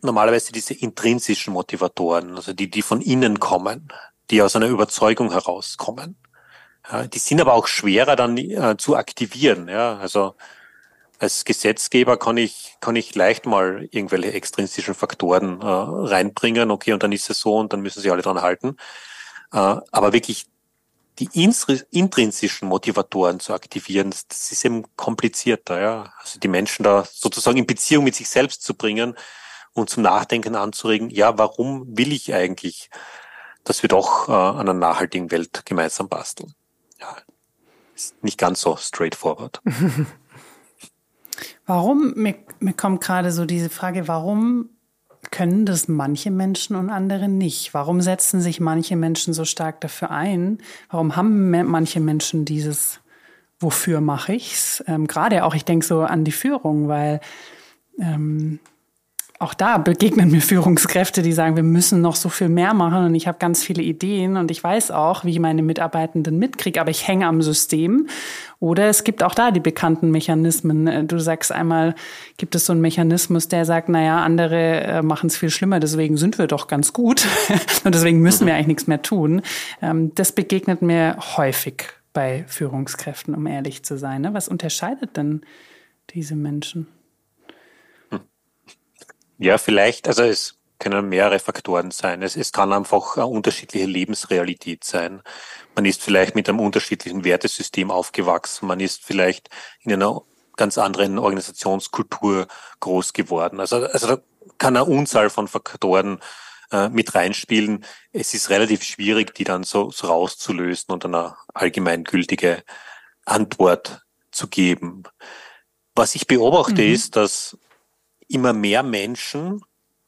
normalerweise diese intrinsischen Motivatoren, also die, die von innen kommen, die aus einer Überzeugung herauskommen. Ja, die sind aber auch schwerer dann äh, zu aktivieren. Ja, also als Gesetzgeber kann ich kann ich leicht mal irgendwelche extrinsischen Faktoren äh, reinbringen. Okay, und dann ist es so und dann müssen sie alle dran halten. Äh, aber wirklich die intrinsischen Motivatoren zu aktivieren, das, ist eben komplizierter. Ja, also die Menschen da sozusagen in Beziehung mit sich selbst zu bringen und zum Nachdenken anzuregen. Ja, warum will ich eigentlich, dass wir doch äh, an einer nachhaltigen Welt gemeinsam basteln? ja, ist nicht ganz so straightforward. warum, mir, mir kommt gerade so diese Frage, warum können das manche Menschen und andere nicht? Warum setzen sich manche Menschen so stark dafür ein? Warum haben manche Menschen dieses, wofür mache ich's? Ähm, Gerade auch, ich denke so an die Führung, weil ähm, auch da begegnen mir Führungskräfte, die sagen, wir müssen noch so viel mehr machen und ich habe ganz viele Ideen und ich weiß auch, wie ich meine Mitarbeitenden mitkriege, aber ich hänge am System. Oder es gibt auch da die bekannten Mechanismen. Äh, du sagst einmal, gibt es so einen Mechanismus, der sagt, naja, andere äh, machen es viel schlimmer, deswegen sind wir doch ganz gut und deswegen müssen wir eigentlich nichts mehr tun. Ähm, das begegnet mir häufig bei Führungskräften, um ehrlich zu sein. Ne? Was unterscheidet denn diese Menschen? Ja, vielleicht, also es können mehrere Faktoren sein. Es, es kann einfach eine unterschiedliche Lebensrealität sein. Man ist vielleicht mit einem unterschiedlichen Wertesystem aufgewachsen. Man ist vielleicht in einer ganz anderen Organisationskultur groß geworden. Also, also da kann eine Unzahl von Faktoren äh, mit reinspielen. Es ist relativ schwierig, die dann so, so rauszulösen und eine allgemeingültige Antwort zu geben. Was ich beobachte, mhm. ist, dass immer mehr Menschen,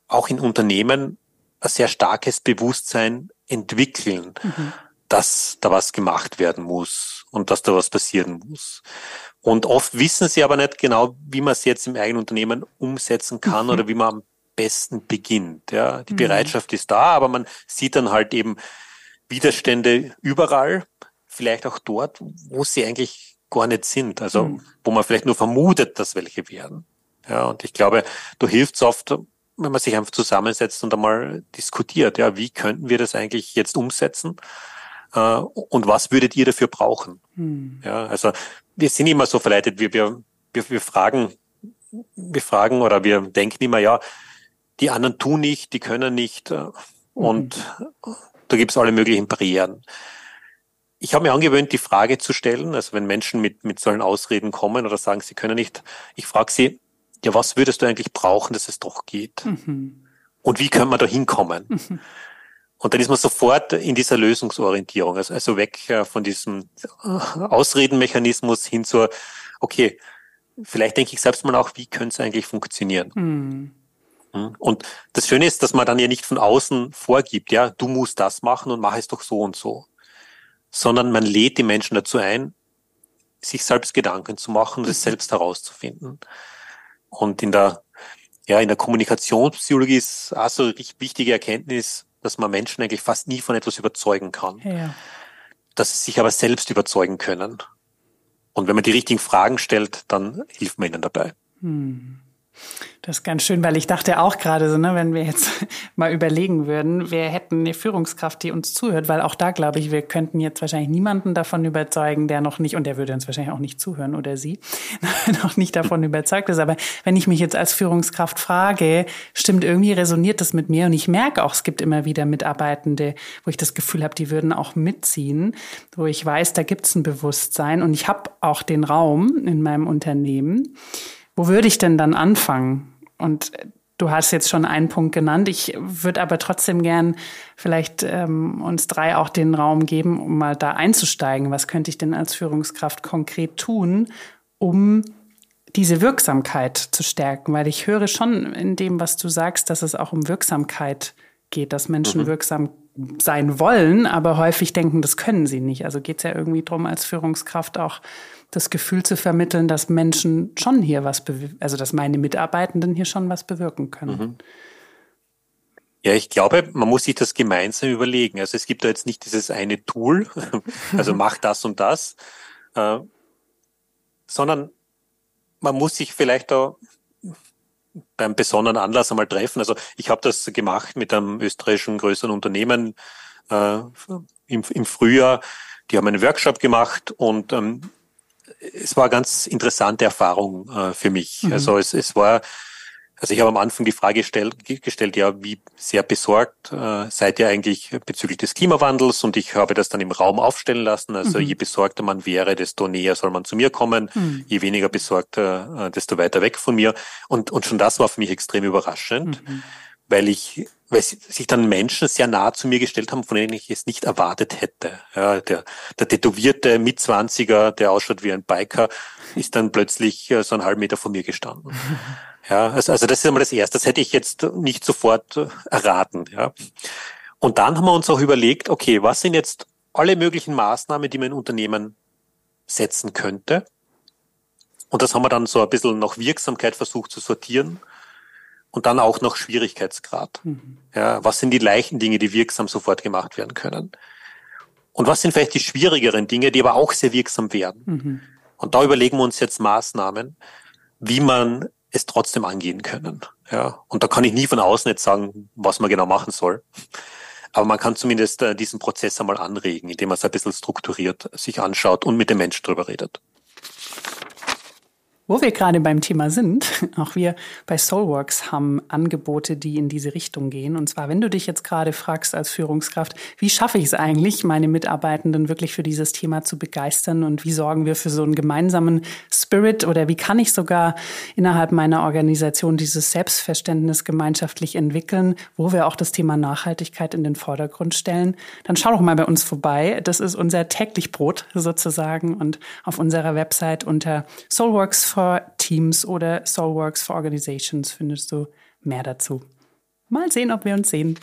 auch in Unternehmen, ein sehr starkes Bewusstsein entwickeln, mhm. dass da was gemacht werden muss und dass da was passieren muss. Und oft wissen sie aber nicht genau, wie man es jetzt im eigenen Unternehmen umsetzen kann mhm. oder wie man am besten beginnt. Ja, die mhm. Bereitschaft ist da, aber man sieht dann halt eben Widerstände überall, vielleicht auch dort, wo sie eigentlich gar nicht sind. Also, mhm. wo man vielleicht nur vermutet, dass welche wären. Ja, und ich glaube, du hilfst oft wenn man sich einfach zusammensetzt und einmal diskutiert, ja, wie könnten wir das eigentlich jetzt umsetzen? Äh, und was würdet ihr dafür brauchen? Hm. Ja, also wir sind immer so verleitet, wir, wir, wir, wir fragen, wir fragen oder wir denken immer, ja, die anderen tun nicht, die können nicht äh, und mhm. da gibt's alle möglichen Barrieren. Ich habe mir angewöhnt, die Frage zu stellen, also wenn Menschen mit, mit solchen Ausreden kommen oder sagen, sie können nicht, ich frage sie, ja, was würdest du eigentlich brauchen, dass es doch geht? Mhm. Und wie können wir da hinkommen? Mhm. Und dann ist man sofort in dieser Lösungsorientierung, also, also weg äh, von diesem äh, Ausredenmechanismus hin zur, okay, vielleicht denke ich selbst mal auch, wie könnte es eigentlich funktionieren? Mhm. Und das Schöne ist, dass man dann ja nicht von außen vorgibt, ja, du musst das machen und mach es doch so und so, sondern man lädt die Menschen dazu ein, sich selbst Gedanken zu machen und es mhm. selbst herauszufinden. Und in der, ja, in der Kommunikationspsychologie ist auch so eine wichtige Erkenntnis, dass man Menschen eigentlich fast nie von etwas überzeugen kann. Ja. Dass sie sich aber selbst überzeugen können. Und wenn man die richtigen Fragen stellt, dann hilft man ihnen dabei. Hm. Das ist ganz schön, weil ich dachte auch gerade so, ne, wenn wir jetzt mal überlegen würden, wir hätten eine Führungskraft, die uns zuhört, weil auch da glaube ich, wir könnten jetzt wahrscheinlich niemanden davon überzeugen, der noch nicht, und der würde uns wahrscheinlich auch nicht zuhören oder sie, noch nicht davon überzeugt ist. Aber wenn ich mich jetzt als Führungskraft frage, stimmt irgendwie resoniert das mit mir und ich merke auch, es gibt immer wieder Mitarbeitende, wo ich das Gefühl habe, die würden auch mitziehen, wo ich weiß, da gibt es ein Bewusstsein und ich habe auch den Raum in meinem Unternehmen wo würde ich denn dann anfangen? Und du hast jetzt schon einen Punkt genannt. Ich würde aber trotzdem gern vielleicht ähm, uns drei auch den Raum geben, um mal da einzusteigen. Was könnte ich denn als Führungskraft konkret tun, um diese Wirksamkeit zu stärken? Weil ich höre schon in dem, was du sagst, dass es auch um Wirksamkeit geht, dass Menschen mhm. wirksam sein wollen, aber häufig denken, das können sie nicht. Also geht es ja irgendwie darum, als Führungskraft auch das Gefühl zu vermitteln, dass Menschen schon hier was, also dass meine Mitarbeitenden hier schon was bewirken können. Mhm. Ja, ich glaube, man muss sich das gemeinsam überlegen. Also es gibt da jetzt nicht dieses eine Tool, also mach das und das, äh, sondern man muss sich vielleicht da beim besonderen Anlass einmal treffen. Also ich habe das gemacht mit einem österreichischen größeren Unternehmen äh, im, im Frühjahr. Die haben einen Workshop gemacht und ähm, es war eine ganz interessante Erfahrung äh, für mich. Mhm. Also es, es war, also ich habe am Anfang die Frage gestellt, gestellt ja, wie sehr besorgt äh, seid ihr eigentlich bezüglich des Klimawandels? Und ich habe das dann im Raum aufstellen lassen. Also mhm. je besorgter man wäre, desto näher soll man zu mir kommen. Mhm. Je weniger besorgter, äh, desto weiter weg von mir. Und, und schon das war für mich extrem überraschend, mhm. Weil ich weil sich dann Menschen sehr nah zu mir gestellt haben, von denen ich es nicht erwartet hätte. Ja, der, der tätowierte Mitzwanziger, der ausschaut wie ein Biker, ist dann plötzlich äh, so einen halben Meter vor mir gestanden. Ja, also, also das ist einmal das Erste. Das hätte ich jetzt nicht sofort äh, erraten. Ja. Und dann haben wir uns auch überlegt, okay, was sind jetzt alle möglichen Maßnahmen, die man in Unternehmen setzen könnte? Und das haben wir dann so ein bisschen nach Wirksamkeit versucht zu sortieren und dann auch noch Schwierigkeitsgrad. Mhm. Ja, was sind die leichten Dinge, die wirksam sofort gemacht werden können? Und was sind vielleicht die schwierigeren Dinge, die aber auch sehr wirksam werden? Mhm. Und da überlegen wir uns jetzt Maßnahmen, wie man es trotzdem angehen können. Ja, und da kann ich nie von außen jetzt sagen, was man genau machen soll. Aber man kann zumindest äh, diesen Prozess einmal anregen, indem man es ein bisschen strukturiert sich anschaut und mit dem Menschen drüber redet. Wo wir gerade beim Thema sind, auch wir bei Soulworks haben Angebote, die in diese Richtung gehen. Und zwar, wenn du dich jetzt gerade fragst als Führungskraft, wie schaffe ich es eigentlich, meine Mitarbeitenden wirklich für dieses Thema zu begeistern und wie sorgen wir für so einen gemeinsamen Spirit oder wie kann ich sogar innerhalb meiner Organisation dieses Selbstverständnis gemeinschaftlich entwickeln, wo wir auch das Thema Nachhaltigkeit in den Vordergrund stellen, dann schau doch mal bei uns vorbei. Das ist unser täglich Brot sozusagen und auf unserer Website unter Soulworks for Teams oder Soulworks for Organizations findest du mehr dazu. Mal sehen, ob wir uns sehen.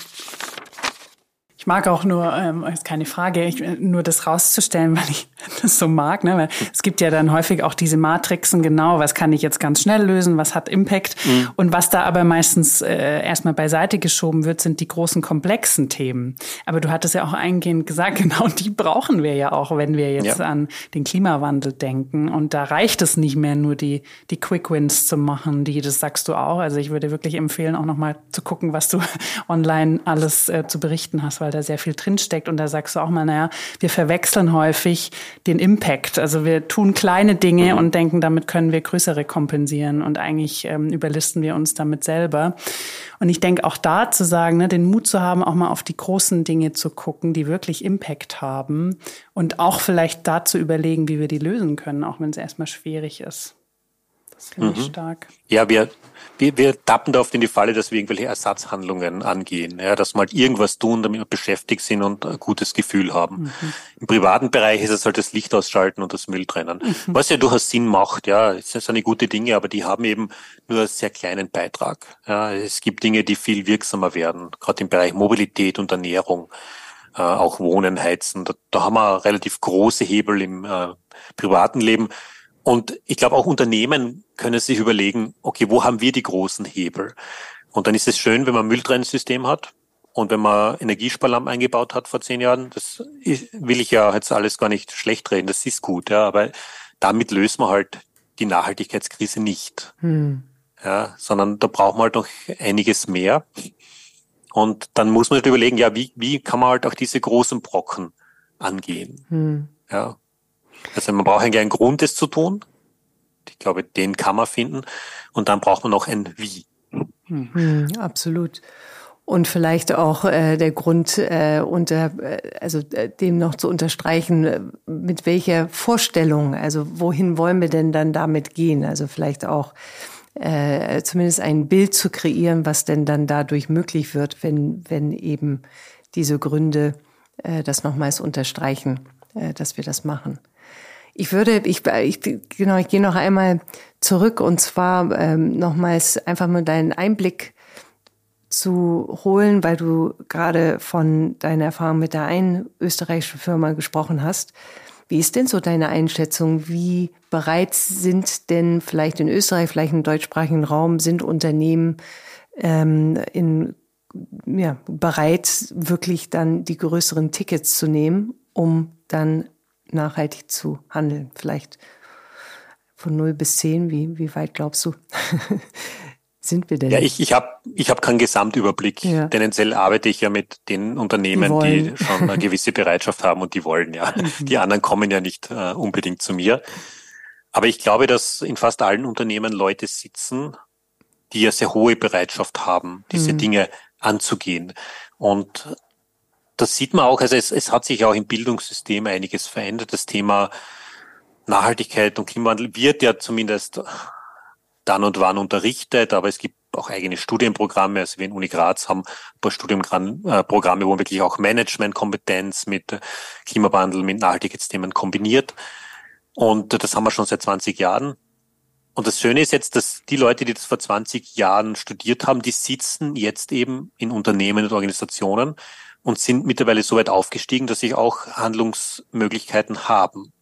Ich mag auch nur, ähm, ist keine Frage, ich, nur das rauszustellen, weil ich das so mag. Ne? Weil es gibt ja dann häufig auch diese Matrixen, genau, was kann ich jetzt ganz schnell lösen, was hat Impact. Mhm. Und was da aber meistens äh, erstmal beiseite geschoben wird, sind die großen komplexen Themen. Aber du hattest ja auch eingehend gesagt, genau die brauchen wir ja auch, wenn wir jetzt ja. an den Klimawandel denken. Und da reicht es nicht mehr nur die, die Quick Wins zu machen, die, das sagst du auch. Also ich würde wirklich empfehlen, auch nochmal zu gucken, was du online alles äh, zu berichten hast, weil da sehr viel drinsteckt. Und da sagst du auch mal, naja, wir verwechseln häufig den Impact. Also wir tun kleine Dinge mhm. und denken, damit können wir größere kompensieren. Und eigentlich ähm, überlisten wir uns damit selber. Und ich denke auch da zu sagen, ne, den Mut zu haben, auch mal auf die großen Dinge zu gucken, die wirklich Impact haben und auch vielleicht da zu überlegen, wie wir die lösen können, auch wenn es erstmal schwierig ist. Das finde mhm. stark. Ja, wir wir, wir tappen da oft in die Falle, dass wir irgendwelche Ersatzhandlungen angehen, ja, dass wir halt irgendwas tun, damit wir beschäftigt sind und ein gutes Gefühl haben. Mhm. Im privaten Bereich ist es halt das Licht ausschalten und das Müll trennen. Mhm. Was ja durchaus Sinn macht, ja, es sind eine gute Dinge, aber die haben eben nur einen sehr kleinen Beitrag. Ja, es gibt Dinge, die viel wirksamer werden, gerade im Bereich Mobilität und Ernährung. Äh, auch Wohnen, Heizen. Da, da haben wir relativ große Hebel im äh, privaten Leben. Und ich glaube, auch Unternehmen können sich überlegen, okay, wo haben wir die großen Hebel? Und dann ist es schön, wenn man ein Mülltrennsystem hat und wenn man Energiesparlampen eingebaut hat vor zehn Jahren. Das will ich ja jetzt alles gar nicht schlecht reden, das ist gut, ja, aber damit löst man halt die Nachhaltigkeitskrise nicht. Hm. Ja, sondern da braucht man halt noch einiges mehr. Und dann muss man halt überlegen, ja, wie, wie kann man halt auch diese großen Brocken angehen? Hm. Ja, also man braucht eigentlich einen Grund, das zu tun. Ich glaube, den kann man finden. Und dann braucht man noch ein Wie. Mhm, absolut. Und vielleicht auch äh, der Grund, äh, unter, äh, also äh, dem noch zu unterstreichen, äh, mit welcher Vorstellung, also wohin wollen wir denn dann damit gehen? Also vielleicht auch äh, zumindest ein Bild zu kreieren, was denn dann dadurch möglich wird, wenn, wenn eben diese Gründe äh, das nochmals unterstreichen, äh, dass wir das machen. Ich würde, ich, ich genau, ich gehe noch einmal zurück und zwar ähm, nochmals einfach mal deinen Einblick zu holen, weil du gerade von deiner Erfahrung mit der einen österreichischen Firma gesprochen hast. Wie ist denn so deine Einschätzung? Wie bereit sind denn vielleicht in Österreich, vielleicht im deutschsprachigen Raum, sind Unternehmen ähm, in, ja, bereit, wirklich dann die größeren Tickets zu nehmen, um dann nachhaltig zu handeln? Vielleicht von 0 bis 10, wie, wie weit glaubst du? sind wir denn? Ja, ich, ich habe ich hab keinen Gesamtüberblick. Ja. Tendenziell arbeite ich ja mit den Unternehmen, die, die schon eine gewisse Bereitschaft haben und die wollen ja. Mhm. Die anderen kommen ja nicht äh, unbedingt zu mir. Aber ich glaube, dass in fast allen Unternehmen Leute sitzen, die ja sehr hohe Bereitschaft haben, diese mhm. Dinge anzugehen. Und das sieht man auch, also es, es hat sich auch im Bildungssystem einiges verändert. Das Thema Nachhaltigkeit und Klimawandel wird ja zumindest dann und wann unterrichtet, aber es gibt auch eigene Studienprogramme. Also wir in Uni Graz haben ein paar Studienprogramme, wo man wirklich auch Managementkompetenz mit Klimawandel, mit Nachhaltigkeitsthemen kombiniert. Und das haben wir schon seit 20 Jahren. Und das Schöne ist jetzt, dass die Leute, die das vor 20 Jahren studiert haben, die sitzen jetzt eben in Unternehmen und Organisationen und sind mittlerweile so weit aufgestiegen, dass sie auch Handlungsmöglichkeiten haben.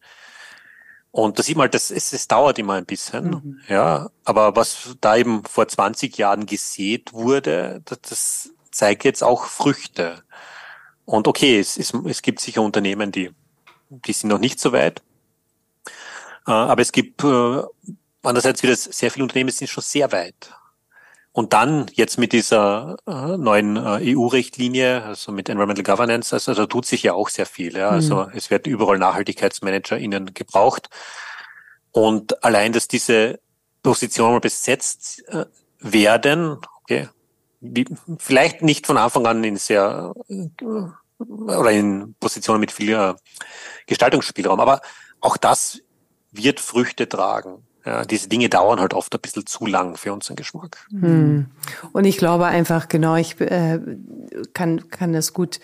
Und da sieht man halt, dass es, es dauert immer ein bisschen, mhm. ja. Aber was da eben vor 20 Jahren gesät wurde, das, das zeigt jetzt auch Früchte. Und okay, es, es, es gibt sicher Unternehmen, die, die sind noch nicht so weit. Äh, aber es gibt äh, andererseits wieder sehr viele Unternehmen, die sind schon sehr weit. Und dann jetzt mit dieser äh, neuen äh, EU-Richtlinie, also mit Environmental Governance, also da tut sich ja auch sehr viel. Ja. Also mhm. es werden überall NachhaltigkeitsmanagerInnen gebraucht. Und allein, dass diese Positionen besetzt äh, werden, okay, wie, vielleicht nicht von Anfang an in sehr äh, oder in Positionen mit viel äh, Gestaltungsspielraum, aber auch das wird Früchte tragen. Ja, diese Dinge dauern halt oft ein bisschen zu lang für unseren Geschmack. Hm. Und ich glaube einfach, genau, ich äh, kann, kann das gut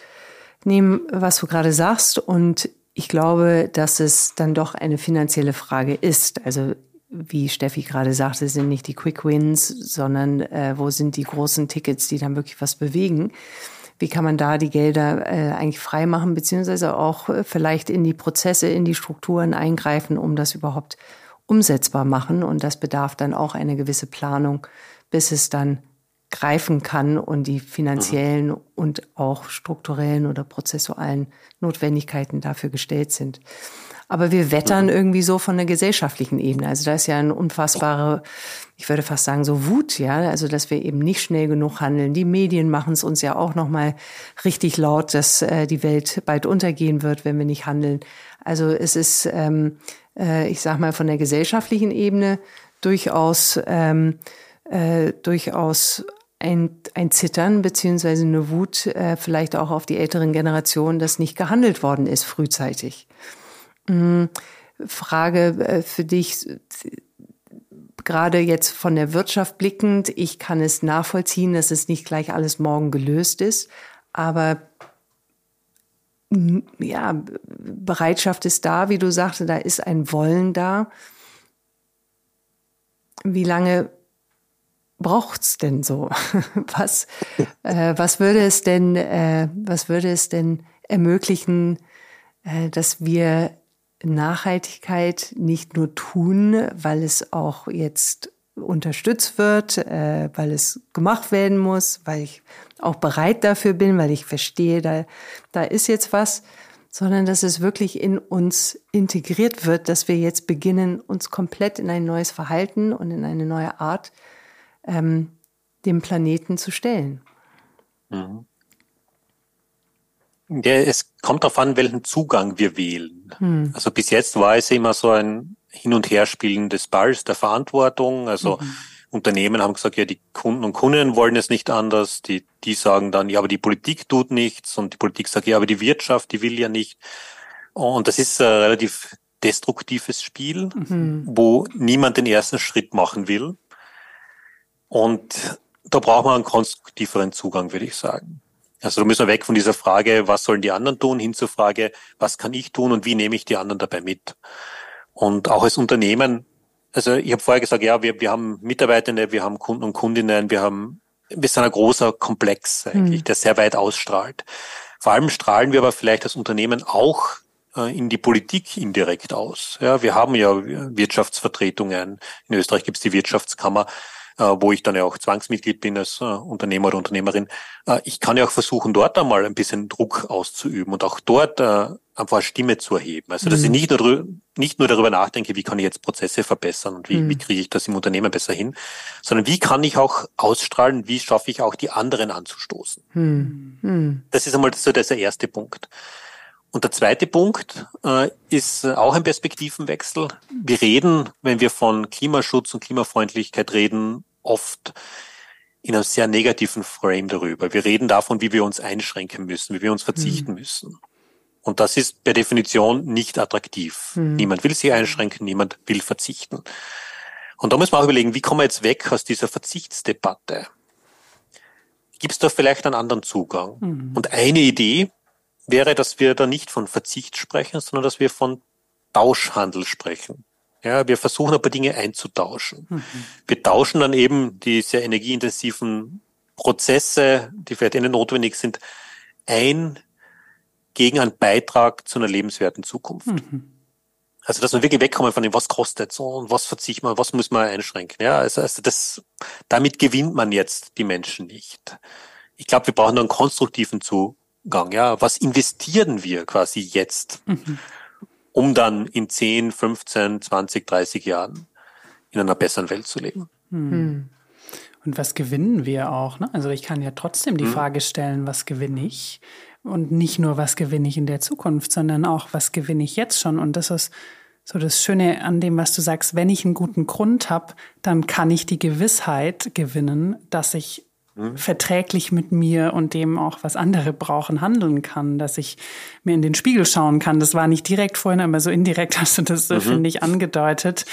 nehmen, was du gerade sagst. Und ich glaube, dass es dann doch eine finanzielle Frage ist. Also wie Steffi gerade sagte, sind nicht die Quick Wins, sondern äh, wo sind die großen Tickets, die dann wirklich was bewegen. wie kann man da die Gelder äh, eigentlich frei machen, beziehungsweise auch äh, vielleicht in die Prozesse, in die Strukturen eingreifen, um das überhaupt umsetzbar machen. Und das bedarf dann auch eine gewisse Planung, bis es dann greifen kann und die finanziellen mhm. und auch strukturellen oder prozessualen Notwendigkeiten dafür gestellt sind. Aber wir wettern mhm. irgendwie so von der gesellschaftlichen Ebene. Also da ist ja eine unfassbare, ich würde fast sagen, so Wut, ja. Also dass wir eben nicht schnell genug handeln. Die Medien machen es uns ja auch nochmal richtig laut, dass äh, die Welt bald untergehen wird, wenn wir nicht handeln. Also es ist, ähm, äh, ich sag mal, von der gesellschaftlichen Ebene durchaus, ähm, äh, durchaus ein, ein Zittern beziehungsweise eine Wut äh, vielleicht auch auf die älteren Generationen, dass nicht gehandelt worden ist frühzeitig. Mhm. Frage äh, für dich, gerade jetzt von der Wirtschaft blickend, ich kann es nachvollziehen, dass es nicht gleich alles morgen gelöst ist, aber ja, Bereitschaft ist da, wie du sagte, da ist ein Wollen da. Wie lange braucht's denn so? Was, äh, was würde es denn, äh, was würde es denn ermöglichen, äh, dass wir Nachhaltigkeit nicht nur tun, weil es auch jetzt unterstützt wird, äh, weil es gemacht werden muss, weil ich auch bereit dafür bin, weil ich verstehe, da, da ist jetzt was, sondern dass es wirklich in uns integriert wird, dass wir jetzt beginnen, uns komplett in ein neues Verhalten und in eine neue Art ähm, dem Planeten zu stellen. Mhm. Ja, es kommt darauf an, welchen Zugang wir wählen. Hm. Also bis jetzt war es immer so ein Hin- und Herspielen des Balls, der Verantwortung. Also mhm. Unternehmen haben gesagt, ja, die Kunden und Kundinnen wollen es nicht anders. Die, die sagen dann, ja, aber die Politik tut nichts. Und die Politik sagt, ja, aber die Wirtschaft, die will ja nicht. Und das ist ein relativ destruktives Spiel, mhm. wo niemand den ersten Schritt machen will. Und da braucht man einen konstruktiveren Zugang, würde ich sagen. Also da müssen wir weg von dieser Frage, was sollen die anderen tun, hin zur Frage, was kann ich tun und wie nehme ich die anderen dabei mit. Und auch als Unternehmen, also ich habe vorher gesagt, ja, wir, wir haben Mitarbeitende, wir haben Kunden und Kundinnen, wir haben, wir sind ein großer Komplex eigentlich, mhm. der sehr weit ausstrahlt. Vor allem strahlen wir aber vielleicht als Unternehmen auch äh, in die Politik indirekt aus. Ja, wir haben ja Wirtschaftsvertretungen. In Österreich gibt es die Wirtschaftskammer. Äh, wo ich dann ja auch Zwangsmitglied bin als äh, Unternehmer oder Unternehmerin. Äh, ich kann ja auch versuchen, dort einmal ein bisschen Druck auszuüben und auch dort einfach eine Stimme zu erheben. Also dass mhm. ich nicht nur, nicht nur darüber nachdenke, wie kann ich jetzt Prozesse verbessern und wie, mhm. wie kriege ich das im Unternehmen besser hin, sondern wie kann ich auch ausstrahlen, wie schaffe ich auch die anderen anzustoßen. Mhm. mhm. Das ist einmal so der erste Punkt. Und der zweite Punkt äh, ist auch ein Perspektivenwechsel. Wir reden, wenn wir von Klimaschutz und Klimafreundlichkeit reden, oft in einem sehr negativen Frame darüber. Wir reden davon, wie wir uns einschränken müssen, wie wir uns verzichten mhm. müssen. Und das ist per Definition nicht attraktiv. Mhm. Niemand will sich einschränken, niemand will verzichten. Und da muss man auch überlegen, wie kommen wir jetzt weg aus dieser Verzichtsdebatte? Gibt es da vielleicht einen anderen Zugang? Mhm. Und eine Idee wäre, dass wir da nicht von Verzicht sprechen, sondern dass wir von Tauschhandel sprechen. Ja, wir versuchen aber Dinge einzutauschen. Mhm. Wir tauschen dann eben die sehr energieintensiven Prozesse, die vielleicht ihnen notwendig sind, ein gegen einen Beitrag zu einer lebenswerten Zukunft. Mhm. Also, dass man wirklich wegkommen von dem, was kostet so und was verzichtet man, was muss man einschränken. Ja, also, also das, damit gewinnt man jetzt die Menschen nicht. Ich glaube, wir brauchen einen konstruktiven Zugang. Ja, was investieren wir quasi jetzt? Mhm um dann in 10, 15, 20, 30 Jahren in einer besseren Welt zu leben. Hm. Und was gewinnen wir auch? Ne? Also ich kann ja trotzdem die hm. Frage stellen, was gewinne ich? Und nicht nur, was gewinne ich in der Zukunft, sondern auch, was gewinne ich jetzt schon? Und das ist so das Schöne an dem, was du sagst, wenn ich einen guten Grund habe, dann kann ich die Gewissheit gewinnen, dass ich Mhm. verträglich mit mir und dem auch, was andere brauchen, handeln kann, dass ich mir in den Spiegel schauen kann. Das war nicht direkt vorhin, aber so indirekt hast du das, mhm. finde ich, angedeutet.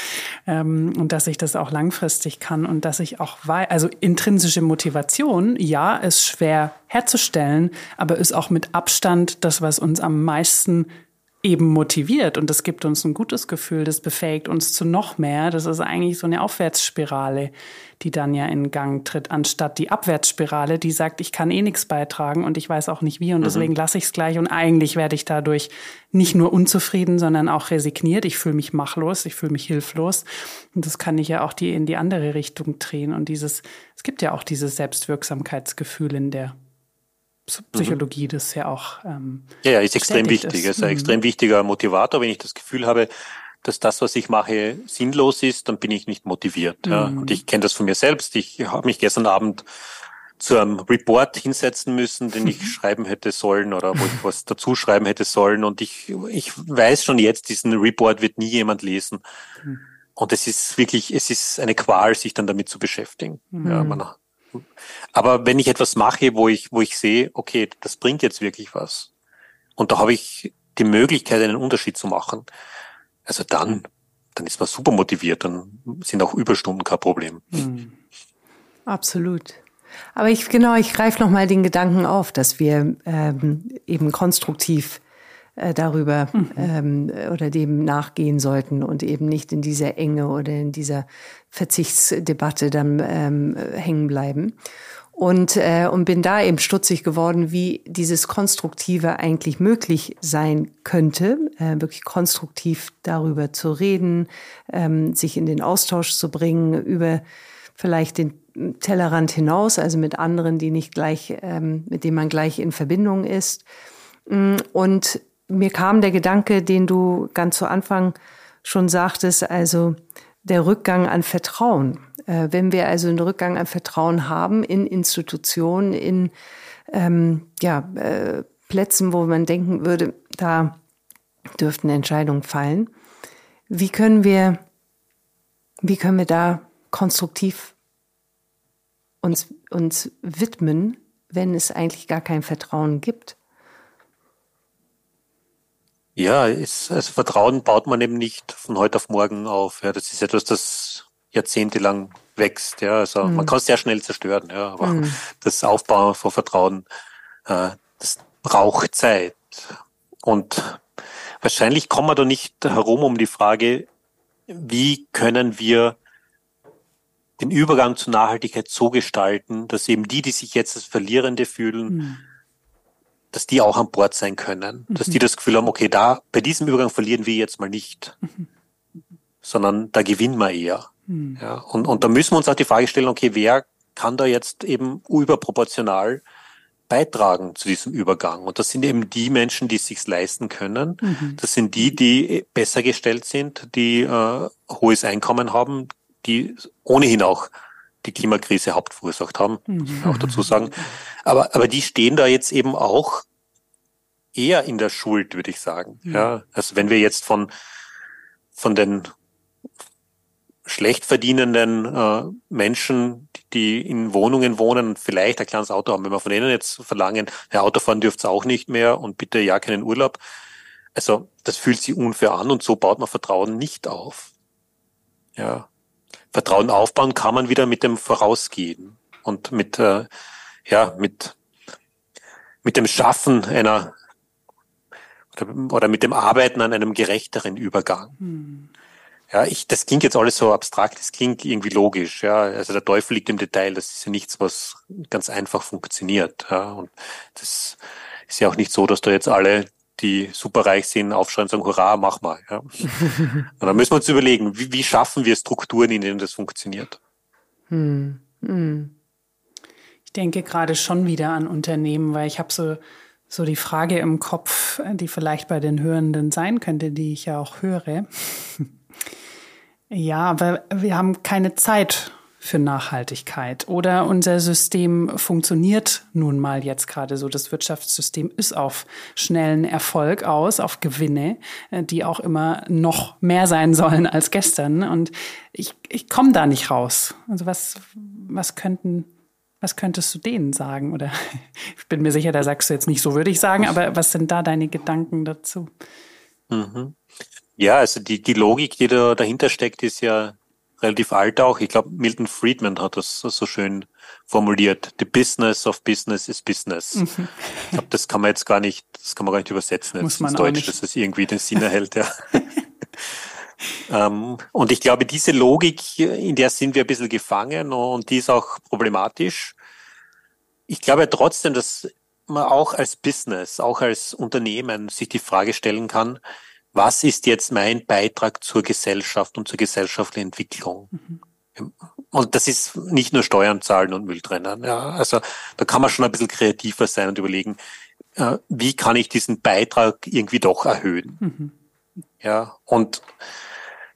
Ähm, und dass ich das auch langfristig kann und dass ich auch weiß, also intrinsische Motivation, ja, ist schwer herzustellen, aber ist auch mit Abstand das, was uns am meisten eben motiviert und das gibt uns ein gutes Gefühl, das befähigt uns zu noch mehr. Das ist eigentlich so eine Aufwärtsspirale, die dann ja in Gang tritt, anstatt die Abwärtsspirale, die sagt, ich kann eh nichts beitragen und ich weiß auch nicht wie und mhm. deswegen lasse ich es gleich und eigentlich werde ich dadurch nicht nur unzufrieden, sondern auch resigniert. Ich fühle mich machlos, ich fühle mich hilflos und das kann ich ja auch die in die andere Richtung drehen und dieses, es gibt ja auch dieses Selbstwirksamkeitsgefühl in der Psychologie das ja auch. Ähm, ja, ja, ist extrem wichtig. Ist. ist ein mhm. extrem wichtiger Motivator. Wenn ich das Gefühl habe, dass das, was ich mache, sinnlos ist, dann bin ich nicht motiviert. Mhm. Ja. Und ich kenne das von mir selbst. Ich habe mich gestern Abend zu einem Report hinsetzen müssen, den ich schreiben hätte sollen oder wo ich was dazu schreiben hätte sollen. Und ich, ich weiß schon jetzt, diesen Report wird nie jemand lesen. Mhm. Und es ist wirklich, es ist eine Qual, sich dann damit zu beschäftigen. Mhm. Ja, man aber wenn ich etwas mache, wo ich, wo ich sehe, okay, das bringt jetzt wirklich was. Und da habe ich die Möglichkeit, einen Unterschied zu machen. Also dann, dann ist man super motiviert, dann sind auch Überstunden kein Problem. Mhm. Absolut. Aber ich, genau, ich greife nochmal den Gedanken auf, dass wir ähm, eben konstruktiv äh, darüber mhm. ähm, oder dem nachgehen sollten und eben nicht in dieser Enge oder in dieser Verzichtsdebatte dann ähm, hängen bleiben. Und, äh, und bin da eben stutzig geworden, wie dieses Konstruktive eigentlich möglich sein könnte, äh, wirklich konstruktiv darüber zu reden, ähm, sich in den Austausch zu bringen, über vielleicht den Tellerrand hinaus, also mit anderen, die nicht gleich, ähm, mit denen man gleich in Verbindung ist. Mm, und mir kam der Gedanke, den du ganz zu Anfang schon sagtest, also der Rückgang an Vertrauen. Äh, wenn wir also einen Rückgang an Vertrauen haben in Institutionen, in ähm, ja, äh, Plätzen, wo man denken würde, da dürften Entscheidungen fallen. Wie können wir, wie können wir da konstruktiv uns, uns widmen, wenn es eigentlich gar kein Vertrauen gibt? Ja, ist, also Vertrauen baut man eben nicht von heute auf morgen auf. Ja, das ist etwas, das jahrzehntelang wächst. Ja, also mhm. man kann es sehr schnell zerstören. Ja, aber mhm. das Aufbauen von Vertrauen, äh, das braucht Zeit. Und wahrscheinlich kommen wir da nicht herum um die Frage, wie können wir den Übergang zur Nachhaltigkeit so gestalten, dass eben die, die sich jetzt als Verlierende fühlen, mhm dass die auch an Bord sein können, mhm. dass die das Gefühl haben, okay, da bei diesem Übergang verlieren wir jetzt mal nicht, mhm. sondern da gewinnen wir eher. Mhm. Ja, und, und da müssen wir uns auch die Frage stellen, okay, wer kann da jetzt eben überproportional beitragen zu diesem Übergang? Und das sind eben die Menschen, die es sich leisten können. Mhm. Das sind die, die besser gestellt sind, die äh, hohes Einkommen haben, die ohnehin auch die Klimakrise hauptverursacht haben, mhm. auch dazu sagen. Aber, aber die stehen da jetzt eben auch eher in der Schuld, würde ich sagen. Ja, also wenn wir jetzt von, von den schlecht verdienenden äh, Menschen, die in Wohnungen wohnen und vielleicht ein kleines Auto haben, wenn wir von denen jetzt verlangen, ja, Autofahren dürft's auch nicht mehr und bitte ja keinen Urlaub. Also das fühlt sich unfair an und so baut man Vertrauen nicht auf. Ja, Vertrauen aufbauen kann man wieder mit dem Vorausgehen und mit, äh, ja, mit, mit dem Schaffen einer oder, mit dem Arbeiten an einem gerechteren Übergang. Hm. Ja, ich, das klingt jetzt alles so abstrakt, das klingt irgendwie logisch, ja. Also der Teufel liegt im Detail, das ist ja nichts, was ganz einfach funktioniert, ja. Und das ist ja auch nicht so, dass da jetzt alle die superreich sind, aufschreien und sagen, hurra, mach mal. Ja. und dann müssen wir uns überlegen, wie, wie schaffen wir Strukturen, in denen das funktioniert. Hm. Hm. Ich denke gerade schon wieder an Unternehmen, weil ich habe so, so die Frage im Kopf, die vielleicht bei den Hörenden sein könnte, die ich ja auch höre. ja, aber wir haben keine Zeit für Nachhaltigkeit. Oder unser System funktioniert nun mal jetzt gerade so. Das Wirtschaftssystem ist auf schnellen Erfolg aus, auf Gewinne, äh, die auch immer noch mehr sein sollen als gestern. Und ich, ich komme da nicht raus. Also was, was könnten was könntest du denen sagen? Oder ich bin mir sicher, da sagst du jetzt nicht so, würde ich sagen, aber was sind da deine Gedanken dazu? Mhm. Ja, also die, die Logik, die da dahinter steckt, ist ja relativ alt auch. Ich glaube, Milton Friedman hat das so schön formuliert. The business of business is business. Mhm. Ich glaube, das kann man jetzt gar nicht, das kann man gar nicht übersetzen Muss man ins Deutsch, nicht. dass es irgendwie den Sinn erhält, ja. ähm, und ich glaube, diese Logik, in der sind wir ein bisschen gefangen und die ist auch problematisch. Ich glaube trotzdem, dass man auch als Business, auch als Unternehmen sich die Frage stellen kann, was ist jetzt mein Beitrag zur Gesellschaft und zur gesellschaftlichen Entwicklung? Mhm. Und das ist nicht nur Steuern zahlen und Müll trennen. Ja, also da kann man schon ein bisschen kreativer sein und überlegen, äh, wie kann ich diesen Beitrag irgendwie doch erhöhen? Mhm. Ja, und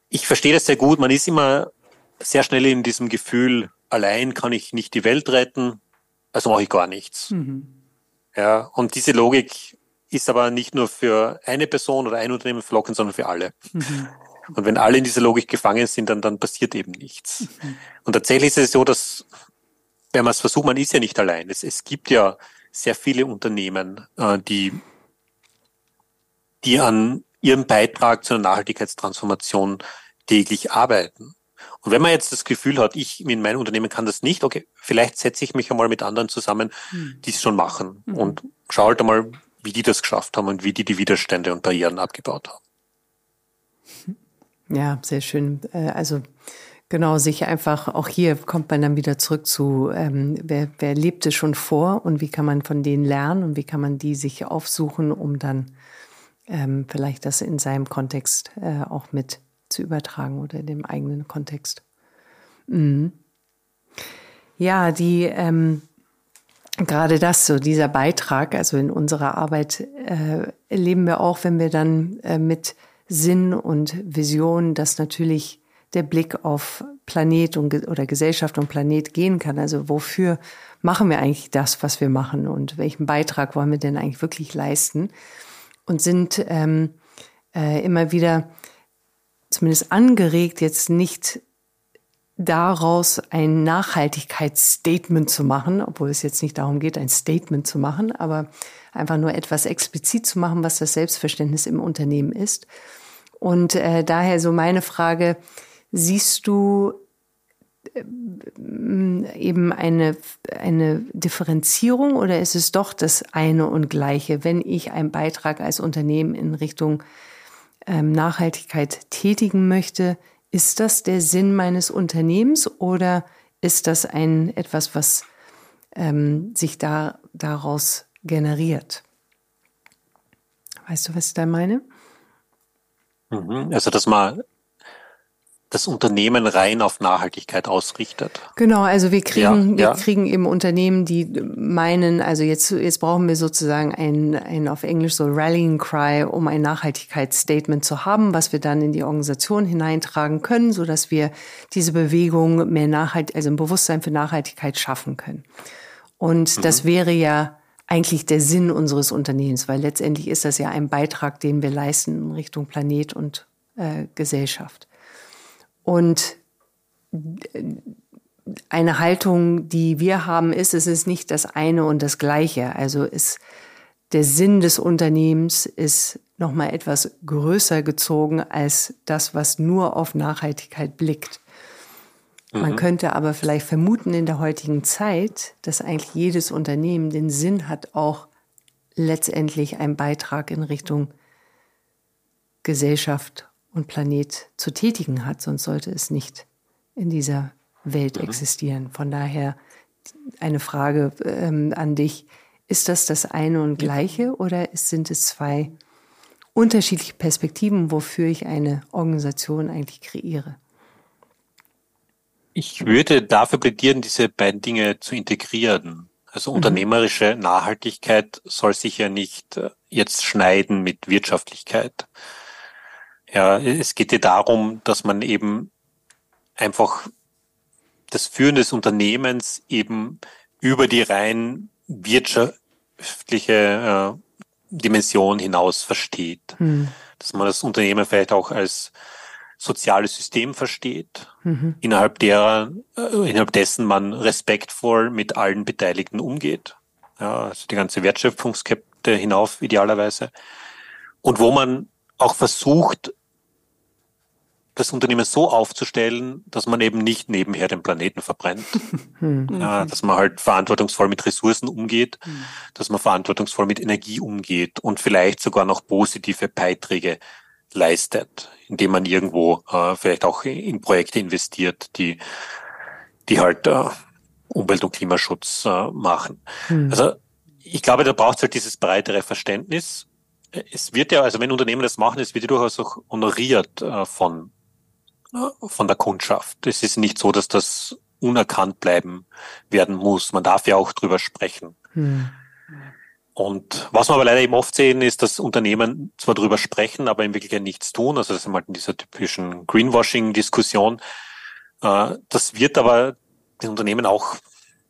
ich verstehe das sehr gut. Man ist immer sehr schnell in diesem Gefühl, allein kann ich nicht die Welt retten, also mache ich gar nichts. Mhm. Ja, und diese Logik ist aber nicht nur für eine Person oder ein Unternehmen verlockend, sondern für alle. Mhm. Und wenn alle in dieser Logik gefangen sind, dann, dann passiert eben nichts. Mhm. Und tatsächlich ist es so, dass, wenn man es versucht, man ist ja nicht allein. Es, es gibt ja sehr viele Unternehmen, äh, die, die an ihrem Beitrag zu einer Nachhaltigkeitstransformation täglich arbeiten. Und wenn man jetzt das Gefühl hat, ich in meinem Unternehmen kann das nicht, okay, vielleicht setze ich mich einmal mit anderen zusammen, hm. die es schon machen mhm. und schaue halt einmal, wie die das geschafft haben und wie die die Widerstände und Barrieren abgebaut haben. Ja, sehr schön. Äh, also genau, sich einfach, auch hier kommt man dann wieder zurück zu, ähm, wer, wer lebte schon vor und wie kann man von denen lernen und wie kann man die sich aufsuchen, um dann ähm, vielleicht das in seinem Kontext äh, auch mit zu übertragen oder in dem eigenen Kontext. Mhm. Ja, die ähm, gerade das, so dieser Beitrag, also in unserer Arbeit äh, erleben wir auch, wenn wir dann äh, mit Sinn und Vision, dass natürlich der Blick auf Planet und, oder Gesellschaft und Planet gehen kann. Also wofür machen wir eigentlich das, was wir machen und welchen Beitrag wollen wir denn eigentlich wirklich leisten? Und sind ähm, äh, immer wieder zumindest angeregt, jetzt nicht daraus ein Nachhaltigkeitsstatement zu machen, obwohl es jetzt nicht darum geht, ein Statement zu machen, aber einfach nur etwas explizit zu machen, was das Selbstverständnis im Unternehmen ist. Und äh, daher so meine Frage, siehst du äh, eben eine, eine Differenzierung oder ist es doch das eine und gleiche, wenn ich einen Beitrag als Unternehmen in Richtung ähm, Nachhaltigkeit tätigen möchte, ist das der Sinn meines Unternehmens oder ist das ein etwas, was ähm, sich da daraus generiert? Weißt du, was ich da meine? Mhm. Also, dass man das Unternehmen rein auf Nachhaltigkeit ausrichtet. Genau, also wir kriegen, ja, wir ja. kriegen eben Unternehmen, die meinen, also jetzt, jetzt brauchen wir sozusagen ein, ein auf Englisch so Rallying Cry, um ein Nachhaltigkeitsstatement zu haben, was wir dann in die Organisation hineintragen können, so dass wir diese Bewegung mehr Nachhalt, also ein Bewusstsein für Nachhaltigkeit schaffen können. Und mhm. das wäre ja eigentlich der Sinn unseres Unternehmens, weil letztendlich ist das ja ein Beitrag, den wir leisten in Richtung Planet und äh, Gesellschaft. Und eine Haltung, die wir haben, ist, es ist nicht das eine und das gleiche. Also ist der Sinn des Unternehmens ist nochmal etwas größer gezogen als das, was nur auf Nachhaltigkeit blickt. Mhm. Man könnte aber vielleicht vermuten in der heutigen Zeit, dass eigentlich jedes Unternehmen den Sinn hat, auch letztendlich einen Beitrag in Richtung Gesellschaft und Planet zu tätigen hat, sonst sollte es nicht in dieser Welt mhm. existieren. Von daher eine Frage ähm, an dich. Ist das das eine und gleiche oder sind es zwei unterschiedliche Perspektiven, wofür ich eine Organisation eigentlich kreiere? Ich würde dafür plädieren, diese beiden Dinge zu integrieren. Also mhm. unternehmerische Nachhaltigkeit soll sich ja nicht äh, jetzt schneiden mit Wirtschaftlichkeit. Ja, es geht ja darum, dass man eben einfach das Führen des Unternehmens eben über die rein wirtschaftliche äh, Dimension hinaus versteht. Hm. Dass man das Unternehmen vielleicht auch als soziales System versteht, mhm. innerhalb derer, äh, innerhalb dessen man respektvoll mit allen Beteiligten umgeht. Ja, also die ganze Wertschöpfungskette hinauf idealerweise. Und wo man auch versucht, das Unternehmen so aufzustellen, dass man eben nicht nebenher den Planeten verbrennt. Hm. Ja, dass man halt verantwortungsvoll mit Ressourcen umgeht, hm. dass man verantwortungsvoll mit Energie umgeht und vielleicht sogar noch positive Beiträge leistet, indem man irgendwo äh, vielleicht auch in Projekte investiert, die, die halt äh, Umwelt- und Klimaschutz äh, machen. Hm. Also ich glaube, da braucht es halt dieses breitere Verständnis. Es wird ja, also wenn Unternehmen das machen, es wird ja durchaus auch honoriert äh, von, von der Kundschaft. Es ist nicht so, dass das unerkannt bleiben werden muss. Man darf ja auch drüber sprechen. Hm. Und was wir aber leider eben oft sehen, ist, dass Unternehmen zwar drüber sprechen, aber in Wirklichkeit nichts tun. Also das ist halt in dieser typischen Greenwashing-Diskussion. Äh, das wird aber den Unternehmen auch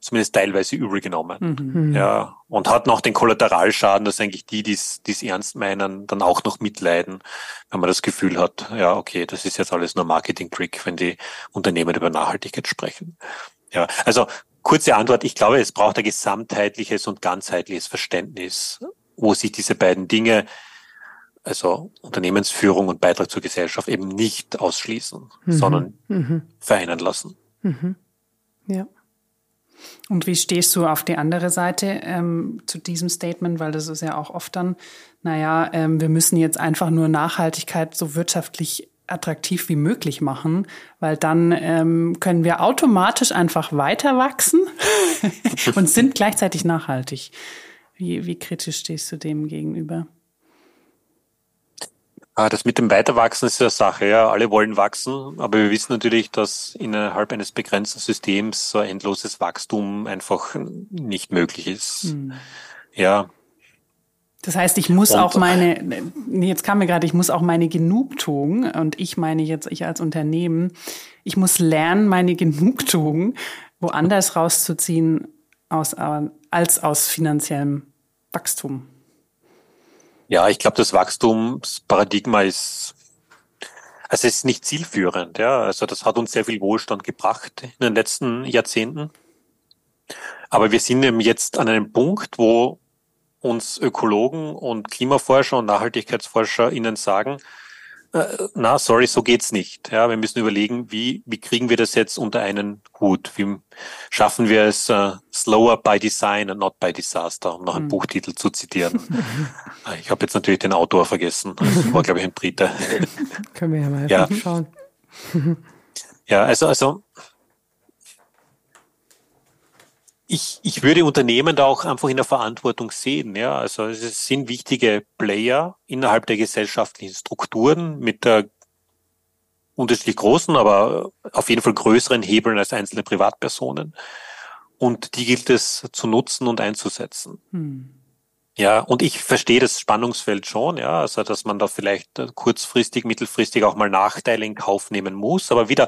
zumindest teilweise übel genommen. Mhm. Ja, und hat noch den Kollateralschaden, dass eigentlich die, die es ernst meinen, dann auch noch mitleiden, wenn man das Gefühl hat, ja, okay, das ist jetzt alles nur Marketing-Trick, wenn die Unternehmen über Nachhaltigkeit sprechen. Ja, also kurze Antwort, ich glaube, es braucht ein gesamtheitliches und ganzheitliches Verständnis, wo sich diese beiden Dinge, also Unternehmensführung und Beitrag zur Gesellschaft eben nicht ausschließen, mhm. sondern mhm. vereinen lassen. Mhm. Ja. Und wie stehst du auf die andere Seite ähm, zu diesem Statement? Weil das ist ja auch oft dann, naja, ähm, wir müssen jetzt einfach nur Nachhaltigkeit so wirtschaftlich attraktiv wie möglich machen, weil dann ähm, können wir automatisch einfach weiter wachsen und sind gleichzeitig nachhaltig. Wie, wie kritisch stehst du dem gegenüber? Ah, das mit dem Weiterwachsen ist ja Sache. Ja, alle wollen wachsen, aber wir wissen natürlich, dass innerhalb eines begrenzten Systems so endloses Wachstum einfach nicht möglich ist. Hm. Ja. Das heißt, ich muss und, auch meine, jetzt kam mir gerade, ich muss auch meine Genugtuung, und ich meine jetzt, ich als Unternehmen, ich muss lernen, meine Genugtuung woanders rauszuziehen aus, als aus finanziellem Wachstum. Ja, ich glaube, das Wachstumsparadigma ist, also es ist nicht zielführend. Ja, also das hat uns sehr viel Wohlstand gebracht in den letzten Jahrzehnten. Aber wir sind eben jetzt an einem Punkt, wo uns Ökologen und Klimaforscher und Nachhaltigkeitsforscher ihnen sagen, na, sorry, so geht's nicht. Ja, wir müssen überlegen, wie, wie kriegen wir das jetzt unter einen Hut? Wie schaffen wir es uh, slower by design and not by disaster, um noch einen mhm. Buchtitel zu zitieren. Äh, ich habe jetzt natürlich den Autor vergessen. Das war, glaube ich, ein Brite. Können wir ja mal ja. schauen. ja, also, also ich, ich würde Unternehmen da auch einfach in der Verantwortung sehen. Ja, also es sind wichtige Player innerhalb der gesellschaftlichen Strukturen mit der unterschiedlich großen, aber auf jeden Fall größeren Hebeln als einzelne Privatpersonen. Und die gilt es zu nutzen und einzusetzen. Hm. Ja, und ich verstehe das Spannungsfeld schon, ja, also dass man da vielleicht kurzfristig, mittelfristig auch mal Nachteile in Kauf nehmen muss, aber wieder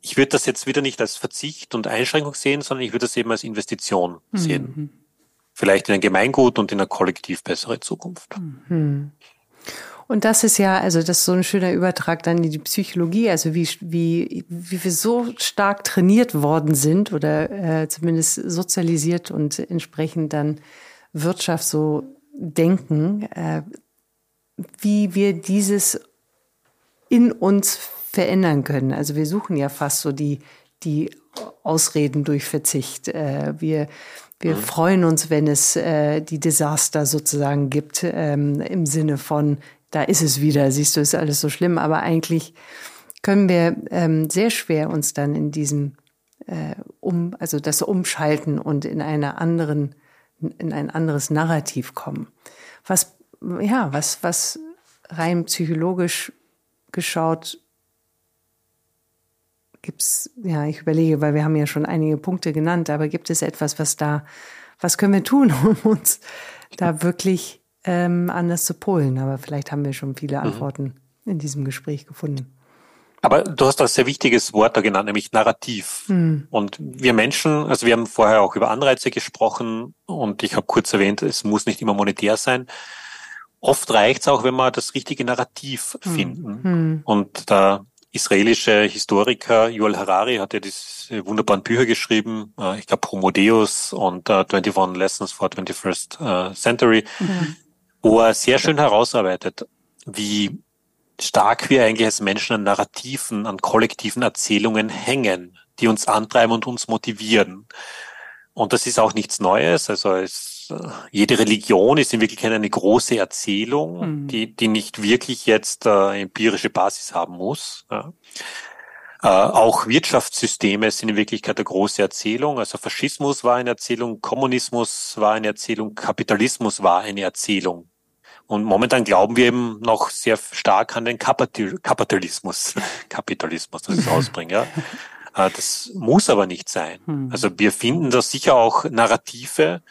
ich würde das jetzt wieder nicht als Verzicht und Einschränkung sehen, sondern ich würde das eben als Investition mhm. sehen. Vielleicht in ein Gemeingut und in eine kollektiv bessere Zukunft. Mhm. Und das ist ja, also das ist so ein schöner Übertrag dann in die Psychologie, also wie, wie, wie wir so stark trainiert worden sind oder äh, zumindest sozialisiert und entsprechend dann Wirtschaft so denken, äh, wie wir dieses in uns verändern können. Also wir suchen ja fast so die, die Ausreden durch Verzicht. Äh, wir, wir mhm. freuen uns, wenn es äh, die Desaster sozusagen gibt, ähm, im Sinne von, da ist es wieder, siehst du, ist alles so schlimm. Aber eigentlich können wir ähm, sehr schwer uns dann in diesem äh, um, also das Umschalten und in einer anderen, in ein anderes Narrativ kommen. Was, ja, was, was rein psychologisch geschaut Gibt's, ja, ich überlege, weil wir haben ja schon einige Punkte genannt, aber gibt es etwas, was da, was können wir tun, um uns da wirklich ähm, anders zu polen? Aber vielleicht haben wir schon viele mhm. Antworten mhm. in diesem Gespräch gefunden. Aber du hast ein sehr wichtiges Wort da genannt, nämlich Narrativ. Mhm. Und wir Menschen, also wir haben vorher auch über Anreize gesprochen und ich habe kurz erwähnt, es muss nicht immer monetär sein. Oft reicht es auch, wenn wir das richtige Narrativ mhm. finden. Mhm. Und da israelische Historiker Yuval Harari hat ja diese wunderbaren Bücher geschrieben, äh, ich glaube Homo Deus und uh, 21 Lessons for 21st uh, Century, mhm. wo er sehr schön herausarbeitet, wie stark wir eigentlich als Menschen an Narrativen, an kollektiven Erzählungen hängen, die uns antreiben und uns motivieren. Und das ist auch nichts Neues. Also es, äh, jede Religion ist in Wirklichkeit eine große Erzählung, mhm. die, die nicht wirklich jetzt äh, empirische Basis haben muss. Ja. Äh, auch Wirtschaftssysteme sind in Wirklichkeit eine große Erzählung. Also Faschismus war eine Erzählung, Kommunismus war eine Erzählung, Kapitalismus war eine Erzählung. Und momentan glauben wir eben noch sehr stark an den Kapitalismus. Kapitalismus, das ist ausbringen, ja. Äh, das muss aber nicht sein. Hm. Also wir finden da sicher auch Narrative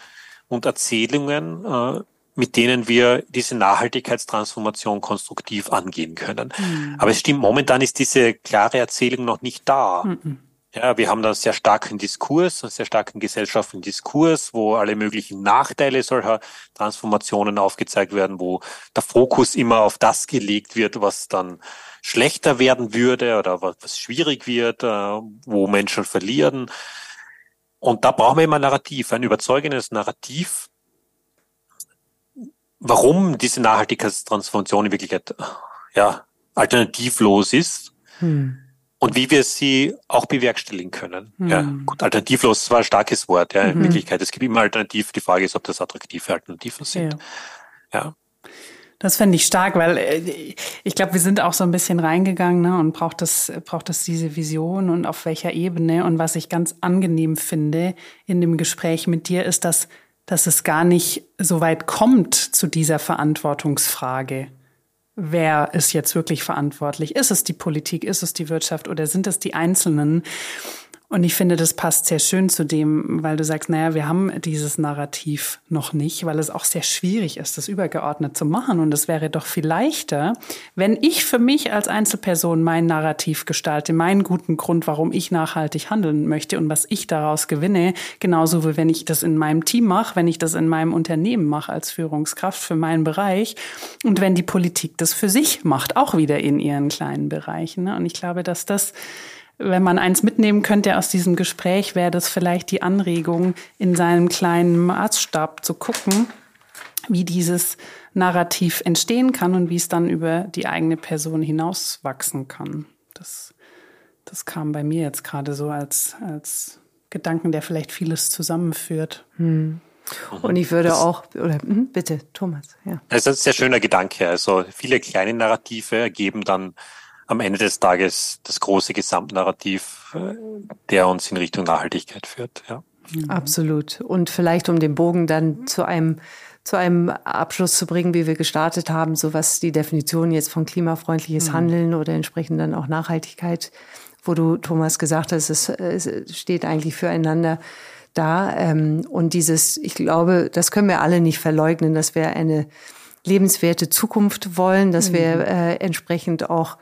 und Erzählungen, äh, mit denen wir diese Nachhaltigkeitstransformation konstruktiv angehen können. Mhm. Aber es stimmt, momentan ist diese klare Erzählung noch nicht da. Mhm. Ja, wir haben da einen sehr starken Diskurs, einen sehr starken gesellschaftlichen Diskurs, wo alle möglichen Nachteile solcher Transformationen aufgezeigt werden, wo der Fokus immer auf das gelegt wird, was dann schlechter werden würde oder was schwierig wird, äh, wo Menschen verlieren. Und da brauchen wir immer ein Narrativ, ein überzeugendes Narrativ, warum diese Nachhaltigkeitstransformation in Wirklichkeit ja, alternativlos ist. Hm und wie wir sie auch bewerkstelligen können. Mhm. Ja, gut, alternativlos war ein starkes Wort, ja, in mhm. Wirklichkeit. Es gibt immer Alternativ. Die Frage ist, ob das attraktive Alternativen sind. Ja. ja. Das fände ich stark, weil äh, ich glaube, wir sind auch so ein bisschen reingegangen ne, und braucht das, braucht das diese Vision und auf welcher Ebene. Und was ich ganz angenehm finde in dem Gespräch mit dir ist, dass, dass es gar nicht so weit kommt zu dieser Verantwortungsfrage wer ist jetzt wirklich verantwortlich? Ist es die Politik, ist es die Wirtschaft oder sind es die Einzelnen? Und ich finde, das passt sehr schön zu dem, weil du sagst, naja, wir haben dieses Narrativ noch nicht, weil es auch sehr schwierig ist, das übergeordnet zu machen. Und es wäre doch viel leichter, wenn ich für mich als Einzelperson mein Narrativ gestalte, meinen guten Grund, warum ich nachhaltig handeln möchte und was ich daraus gewinne, genauso wie wenn ich das in meinem Team mache, wenn ich das in meinem Unternehmen mache als Führungskraft für meinen Bereich und wenn die Politik das für sich macht, auch wieder in ihren kleinen Bereichen. Und ich glaube, dass das wenn man eins mitnehmen könnte aus diesem Gespräch, wäre das vielleicht die Anregung, in seinem kleinen Maßstab zu gucken, wie dieses Narrativ entstehen kann und wie es dann über die eigene Person hinauswachsen kann. Das, das kam bei mir jetzt gerade so als, als Gedanken, der vielleicht vieles zusammenführt. Hm. Und ich würde auch, oder hm, bitte, Thomas, ja. Das ist ein sehr schöner Gedanke. Also viele kleine Narrative ergeben dann am Ende des Tages das große Gesamtnarrativ, äh, der uns in Richtung Nachhaltigkeit führt. Ja. Mhm. Absolut. Und vielleicht um den Bogen dann zu einem zu einem Abschluss zu bringen, wie wir gestartet haben, so was die Definition jetzt von klimafreundliches mhm. Handeln oder entsprechend dann auch Nachhaltigkeit, wo du Thomas gesagt hast, es, es steht eigentlich füreinander da. Ähm, und dieses, ich glaube, das können wir alle nicht verleugnen, dass wir eine lebenswerte Zukunft wollen, dass mhm. wir äh, entsprechend auch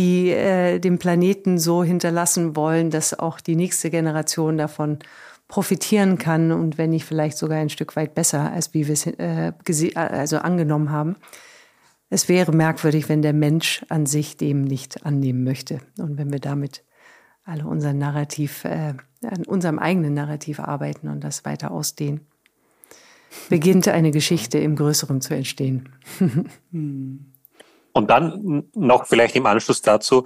die äh, den Planeten so hinterlassen wollen, dass auch die nächste Generation davon profitieren kann und wenn nicht vielleicht sogar ein Stück weit besser, als wie wir es äh, also angenommen haben. Es wäre merkwürdig, wenn der Mensch an sich dem nicht annehmen möchte und wenn wir damit alle unser Narrativ, äh, an unserem eigenen Narrativ arbeiten und das weiter ausdehnen, beginnt eine Geschichte im Größeren zu entstehen. Und dann noch vielleicht im Anschluss dazu,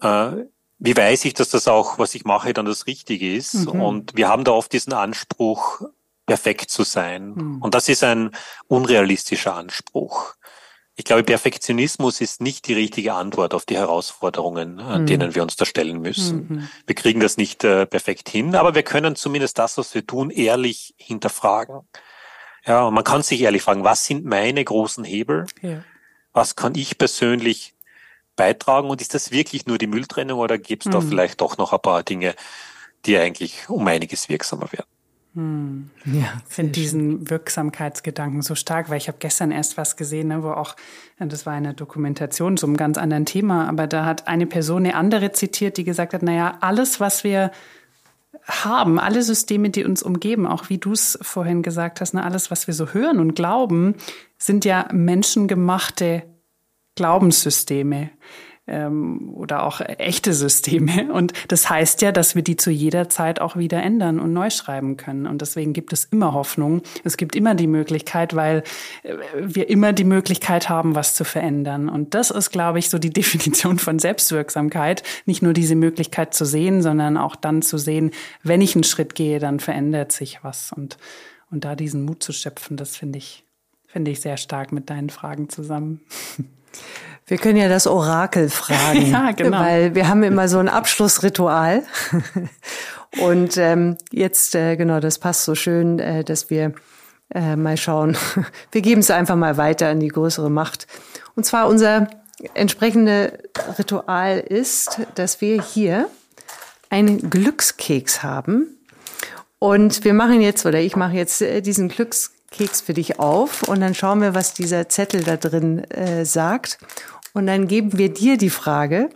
äh, wie weiß ich, dass das auch, was ich mache, dann das Richtige ist? Mhm. Und wir haben da oft diesen Anspruch, perfekt zu sein. Mhm. Und das ist ein unrealistischer Anspruch. Ich glaube, Perfektionismus ist nicht die richtige Antwort auf die Herausforderungen, an mhm. denen wir uns da stellen müssen. Mhm. Wir kriegen das nicht äh, perfekt hin, aber wir können zumindest das, was wir tun, ehrlich hinterfragen. Ja, und man kann sich ehrlich fragen, was sind meine großen Hebel? Ja was kann ich persönlich beitragen und ist das wirklich nur die Mülltrennung oder gibt es da hm. vielleicht doch noch ein paar Dinge, die eigentlich um einiges wirksamer werden? Hm. Ja, ich finde diesen Wirksamkeitsgedanken so stark, weil ich habe gestern erst was gesehen, ne, wo auch, das war eine Dokumentation zu einem ganz anderen Thema, aber da hat eine Person eine andere zitiert, die gesagt hat, naja, alles, was wir haben, alle Systeme, die uns umgeben, auch wie du es vorhin gesagt hast, ne, alles, was wir so hören und glauben, sind ja menschengemachte Glaubenssysteme. Ähm, oder auch echte Systeme. Und das heißt ja, dass wir die zu jeder Zeit auch wieder ändern und neu schreiben können. Und deswegen gibt es immer Hoffnung. Es gibt immer die Möglichkeit, weil äh, wir immer die Möglichkeit haben, was zu verändern. Und das ist, glaube ich, so die Definition von Selbstwirksamkeit. Nicht nur diese Möglichkeit zu sehen, sondern auch dann zu sehen, wenn ich einen Schritt gehe, dann verändert sich was. Und, und da diesen Mut zu schöpfen, das finde ich, finde ich sehr stark mit deinen Fragen zusammen. Wir können ja das Orakel fragen, ja, genau. weil wir haben immer so ein Abschlussritual. Und ähm, jetzt, äh, genau, das passt so schön, äh, dass wir äh, mal schauen. Wir geben es einfach mal weiter an die größere Macht. Und zwar unser entsprechende Ritual ist, dass wir hier einen Glückskeks haben. Und wir machen jetzt, oder ich mache jetzt äh, diesen Glückskeks für dich auf und dann schauen wir, was dieser Zettel da drin äh, sagt. Und dann geben wir dir die Frage,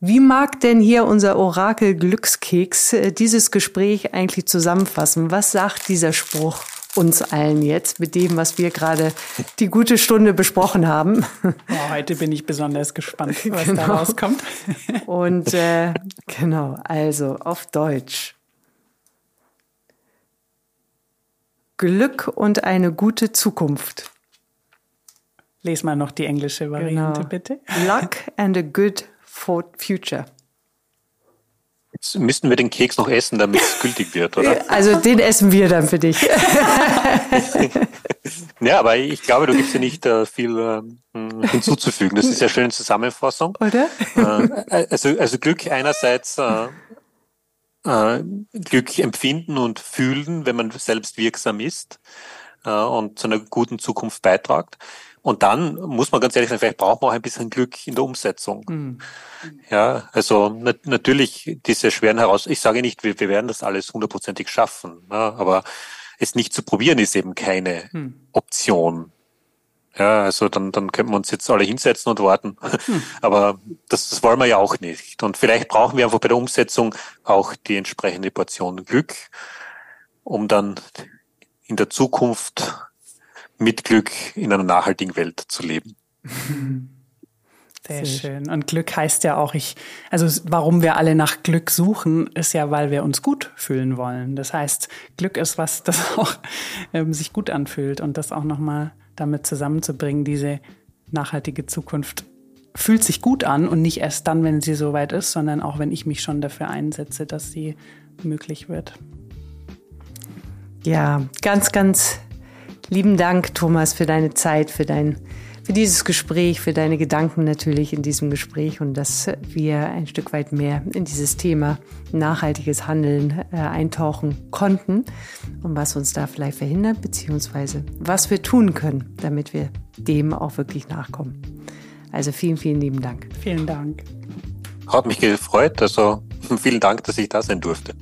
wie mag denn hier unser Orakel Glückskeks äh, dieses Gespräch eigentlich zusammenfassen? Was sagt dieser Spruch uns allen jetzt mit dem, was wir gerade die gute Stunde besprochen haben? Oh, heute bin ich besonders gespannt, was genau. da rauskommt. Und äh, genau, also auf Deutsch. Glück und eine gute Zukunft. Lies mal noch die englische Variante, genau. bitte. Luck and a good future. Jetzt müssten wir den Keks noch essen, damit es gültig wird, oder? Also den essen wir dann für dich. ja, aber ich glaube, du gibst ja nicht äh, viel äh, hinzuzufügen. Das ist ja schöne Zusammenfassung. Oder? Äh, also, also Glück einerseits äh, Glück empfinden und fühlen, wenn man selbst wirksam ist äh, und zu einer guten Zukunft beitragt. Und dann muss man ganz ehrlich sein, vielleicht braucht man auch ein bisschen Glück in der Umsetzung. Mhm. Ja, also na natürlich diese schweren Herausforderungen. Ich sage nicht, wir, wir werden das alles hundertprozentig schaffen, ne? aber es nicht zu probieren ist eben keine mhm. Option. Ja, also dann, dann könnten wir uns jetzt alle hinsetzen und warten. Hm. Aber das, das wollen wir ja auch nicht. Und vielleicht brauchen wir einfach bei der Umsetzung auch die entsprechende Portion Glück, um dann in der Zukunft mit Glück in einer nachhaltigen Welt zu leben. Sehr schön. Und Glück heißt ja auch, ich, also warum wir alle nach Glück suchen, ist ja, weil wir uns gut fühlen wollen. Das heißt, Glück ist was, das auch ähm, sich gut anfühlt und das auch nochmal damit zusammenzubringen, diese nachhaltige Zukunft fühlt sich gut an und nicht erst dann, wenn sie soweit ist, sondern auch wenn ich mich schon dafür einsetze, dass sie möglich wird. Ja, ganz, ganz Lieben Dank, Thomas, für deine Zeit, für dein, für dieses Gespräch, für deine Gedanken natürlich in diesem Gespräch und dass wir ein Stück weit mehr in dieses Thema nachhaltiges Handeln äh, eintauchen konnten und was uns da vielleicht verhindert, beziehungsweise was wir tun können, damit wir dem auch wirklich nachkommen. Also vielen, vielen lieben Dank. Vielen Dank. Hat mich gefreut. Also vielen Dank, dass ich da sein durfte.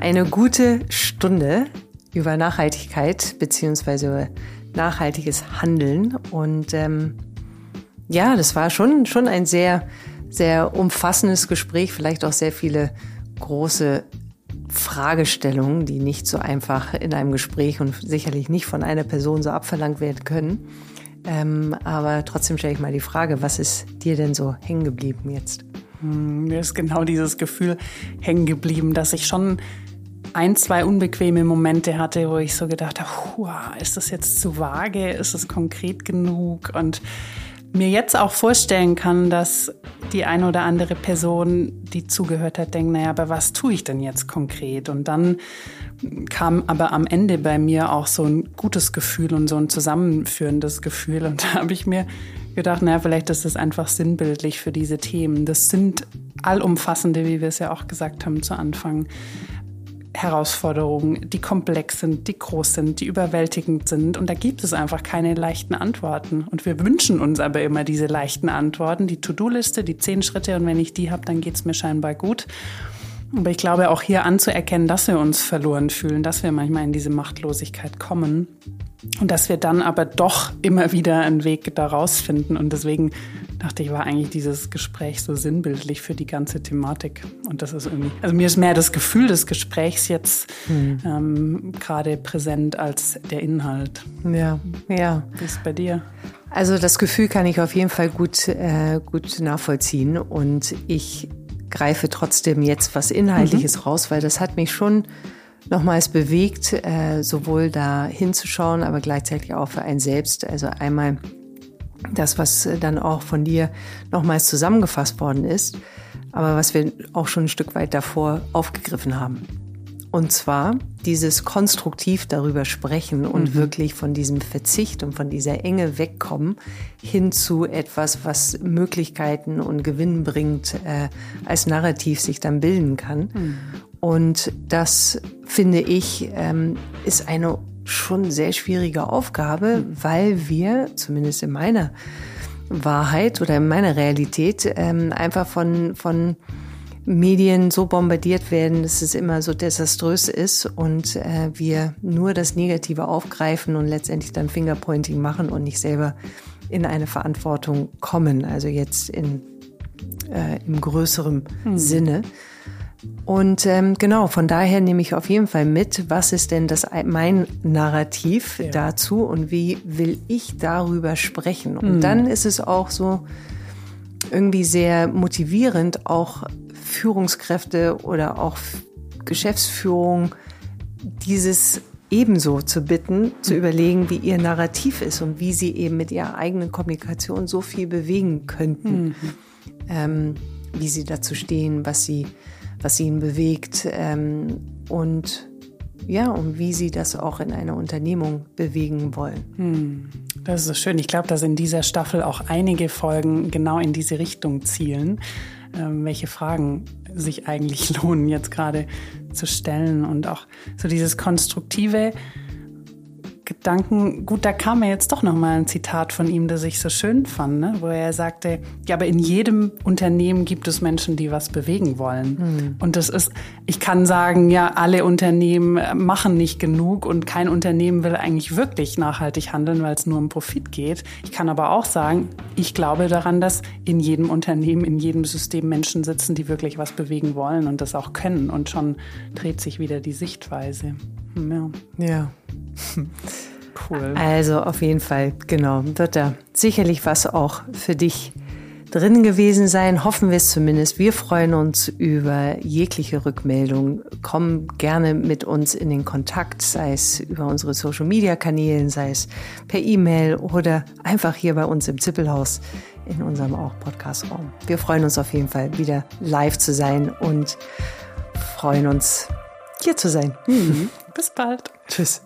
Eine gute Stunde über Nachhaltigkeit beziehungsweise nachhaltiges Handeln. Und ähm, ja, das war schon, schon ein sehr, sehr umfassendes Gespräch, vielleicht auch sehr viele große Fragestellungen, die nicht so einfach in einem Gespräch und sicherlich nicht von einer Person so abverlangt werden können. Ähm, aber trotzdem stelle ich mal die Frage, was ist dir denn so hängen geblieben jetzt? Hm, mir ist genau dieses Gefühl hängen geblieben, dass ich schon ein, zwei unbequeme Momente hatte, wo ich so gedacht habe, ist das jetzt zu vage? Ist es konkret genug? Und mir jetzt auch vorstellen kann, dass die eine oder andere Person, die zugehört hat, denkt, naja, aber was tue ich denn jetzt konkret? Und dann kam aber am Ende bei mir auch so ein gutes Gefühl und so ein zusammenführendes Gefühl. Und da habe ich mir gedacht, naja, vielleicht ist das einfach sinnbildlich für diese Themen. Das sind allumfassende, wie wir es ja auch gesagt haben zu Anfang, Herausforderungen, die komplex sind, die groß sind, die überwältigend sind. Und da gibt es einfach keine leichten Antworten. Und wir wünschen uns aber immer diese leichten Antworten, die To-Do-Liste, die zehn Schritte. Und wenn ich die habe, dann geht es mir scheinbar gut. Aber ich glaube auch hier anzuerkennen, dass wir uns verloren fühlen, dass wir manchmal in diese Machtlosigkeit kommen und dass wir dann aber doch immer wieder einen Weg daraus finden. Und deswegen dachte ich, war eigentlich dieses Gespräch so sinnbildlich für die ganze Thematik. Und das ist irgendwie, also mir ist mehr das Gefühl des Gesprächs jetzt hm. ähm, gerade präsent als der Inhalt. Ja, ja. Wie ist es bei dir? Also das Gefühl kann ich auf jeden Fall gut, äh, gut nachvollziehen und ich greife trotzdem jetzt was Inhaltliches mhm. raus, weil das hat mich schon nochmals bewegt, äh, sowohl da hinzuschauen, aber gleichzeitig auch für einen selbst. Also einmal das, was dann auch von dir nochmals zusammengefasst worden ist, aber was wir auch schon ein Stück weit davor aufgegriffen haben. Und zwar dieses konstruktiv darüber sprechen und mhm. wirklich von diesem Verzicht und von dieser Enge wegkommen hin zu etwas, was Möglichkeiten und Gewinn bringt, äh, als Narrativ sich dann bilden kann. Mhm. Und das finde ich ähm, ist eine schon sehr schwierige Aufgabe, mhm. weil wir, zumindest in meiner Wahrheit oder in meiner Realität, ähm, einfach von, von Medien so bombardiert werden, dass es immer so desaströs ist und äh, wir nur das Negative aufgreifen und letztendlich dann Fingerpointing machen und nicht selber in eine Verantwortung kommen, also jetzt in, äh, im größeren hm. Sinne. Und ähm, genau, von daher nehme ich auf jeden Fall mit, was ist denn das mein Narrativ ja. dazu und wie will ich darüber sprechen. Und hm. dann ist es auch so irgendwie sehr motivierend, auch Führungskräfte oder auch Geschäftsführung dieses ebenso zu bitten, zu überlegen, wie ihr Narrativ ist und wie sie eben mit ihrer eigenen Kommunikation so viel bewegen könnten, mhm. ähm, wie sie dazu stehen, was sie, was sie ihnen bewegt ähm, und ja, und wie sie das auch in einer Unternehmung bewegen wollen. Hm. Das ist so schön. Ich glaube, dass in dieser Staffel auch einige Folgen genau in diese Richtung zielen ähm, welche Fragen sich eigentlich lohnen, jetzt gerade zu stellen und auch so dieses konstruktive Gedanken, gut, da kam mir jetzt doch nochmal ein Zitat von ihm, das ich so schön fand, ne? wo er sagte, ja, aber in jedem Unternehmen gibt es Menschen, die was bewegen wollen. Mhm. Und das ist, ich kann sagen, ja, alle Unternehmen machen nicht genug und kein Unternehmen will eigentlich wirklich nachhaltig handeln, weil es nur um Profit geht. Ich kann aber auch sagen, ich glaube daran, dass in jedem Unternehmen, in jedem System Menschen sitzen, die wirklich was bewegen wollen und das auch können. Und schon dreht sich wieder die Sichtweise. Ja. ja. Cool. Also auf jeden Fall, genau, wird da sicherlich was auch für dich drin gewesen sein. Hoffen wir es zumindest. Wir freuen uns über jegliche Rückmeldung. Komm gerne mit uns in den Kontakt, sei es über unsere Social Media Kanälen, sei es per E-Mail oder einfach hier bei uns im Zippelhaus in unserem auch Podcast-Raum. Wir freuen uns auf jeden Fall wieder live zu sein und freuen uns hier zu sein. Mhm. Bis bald. Tschüss.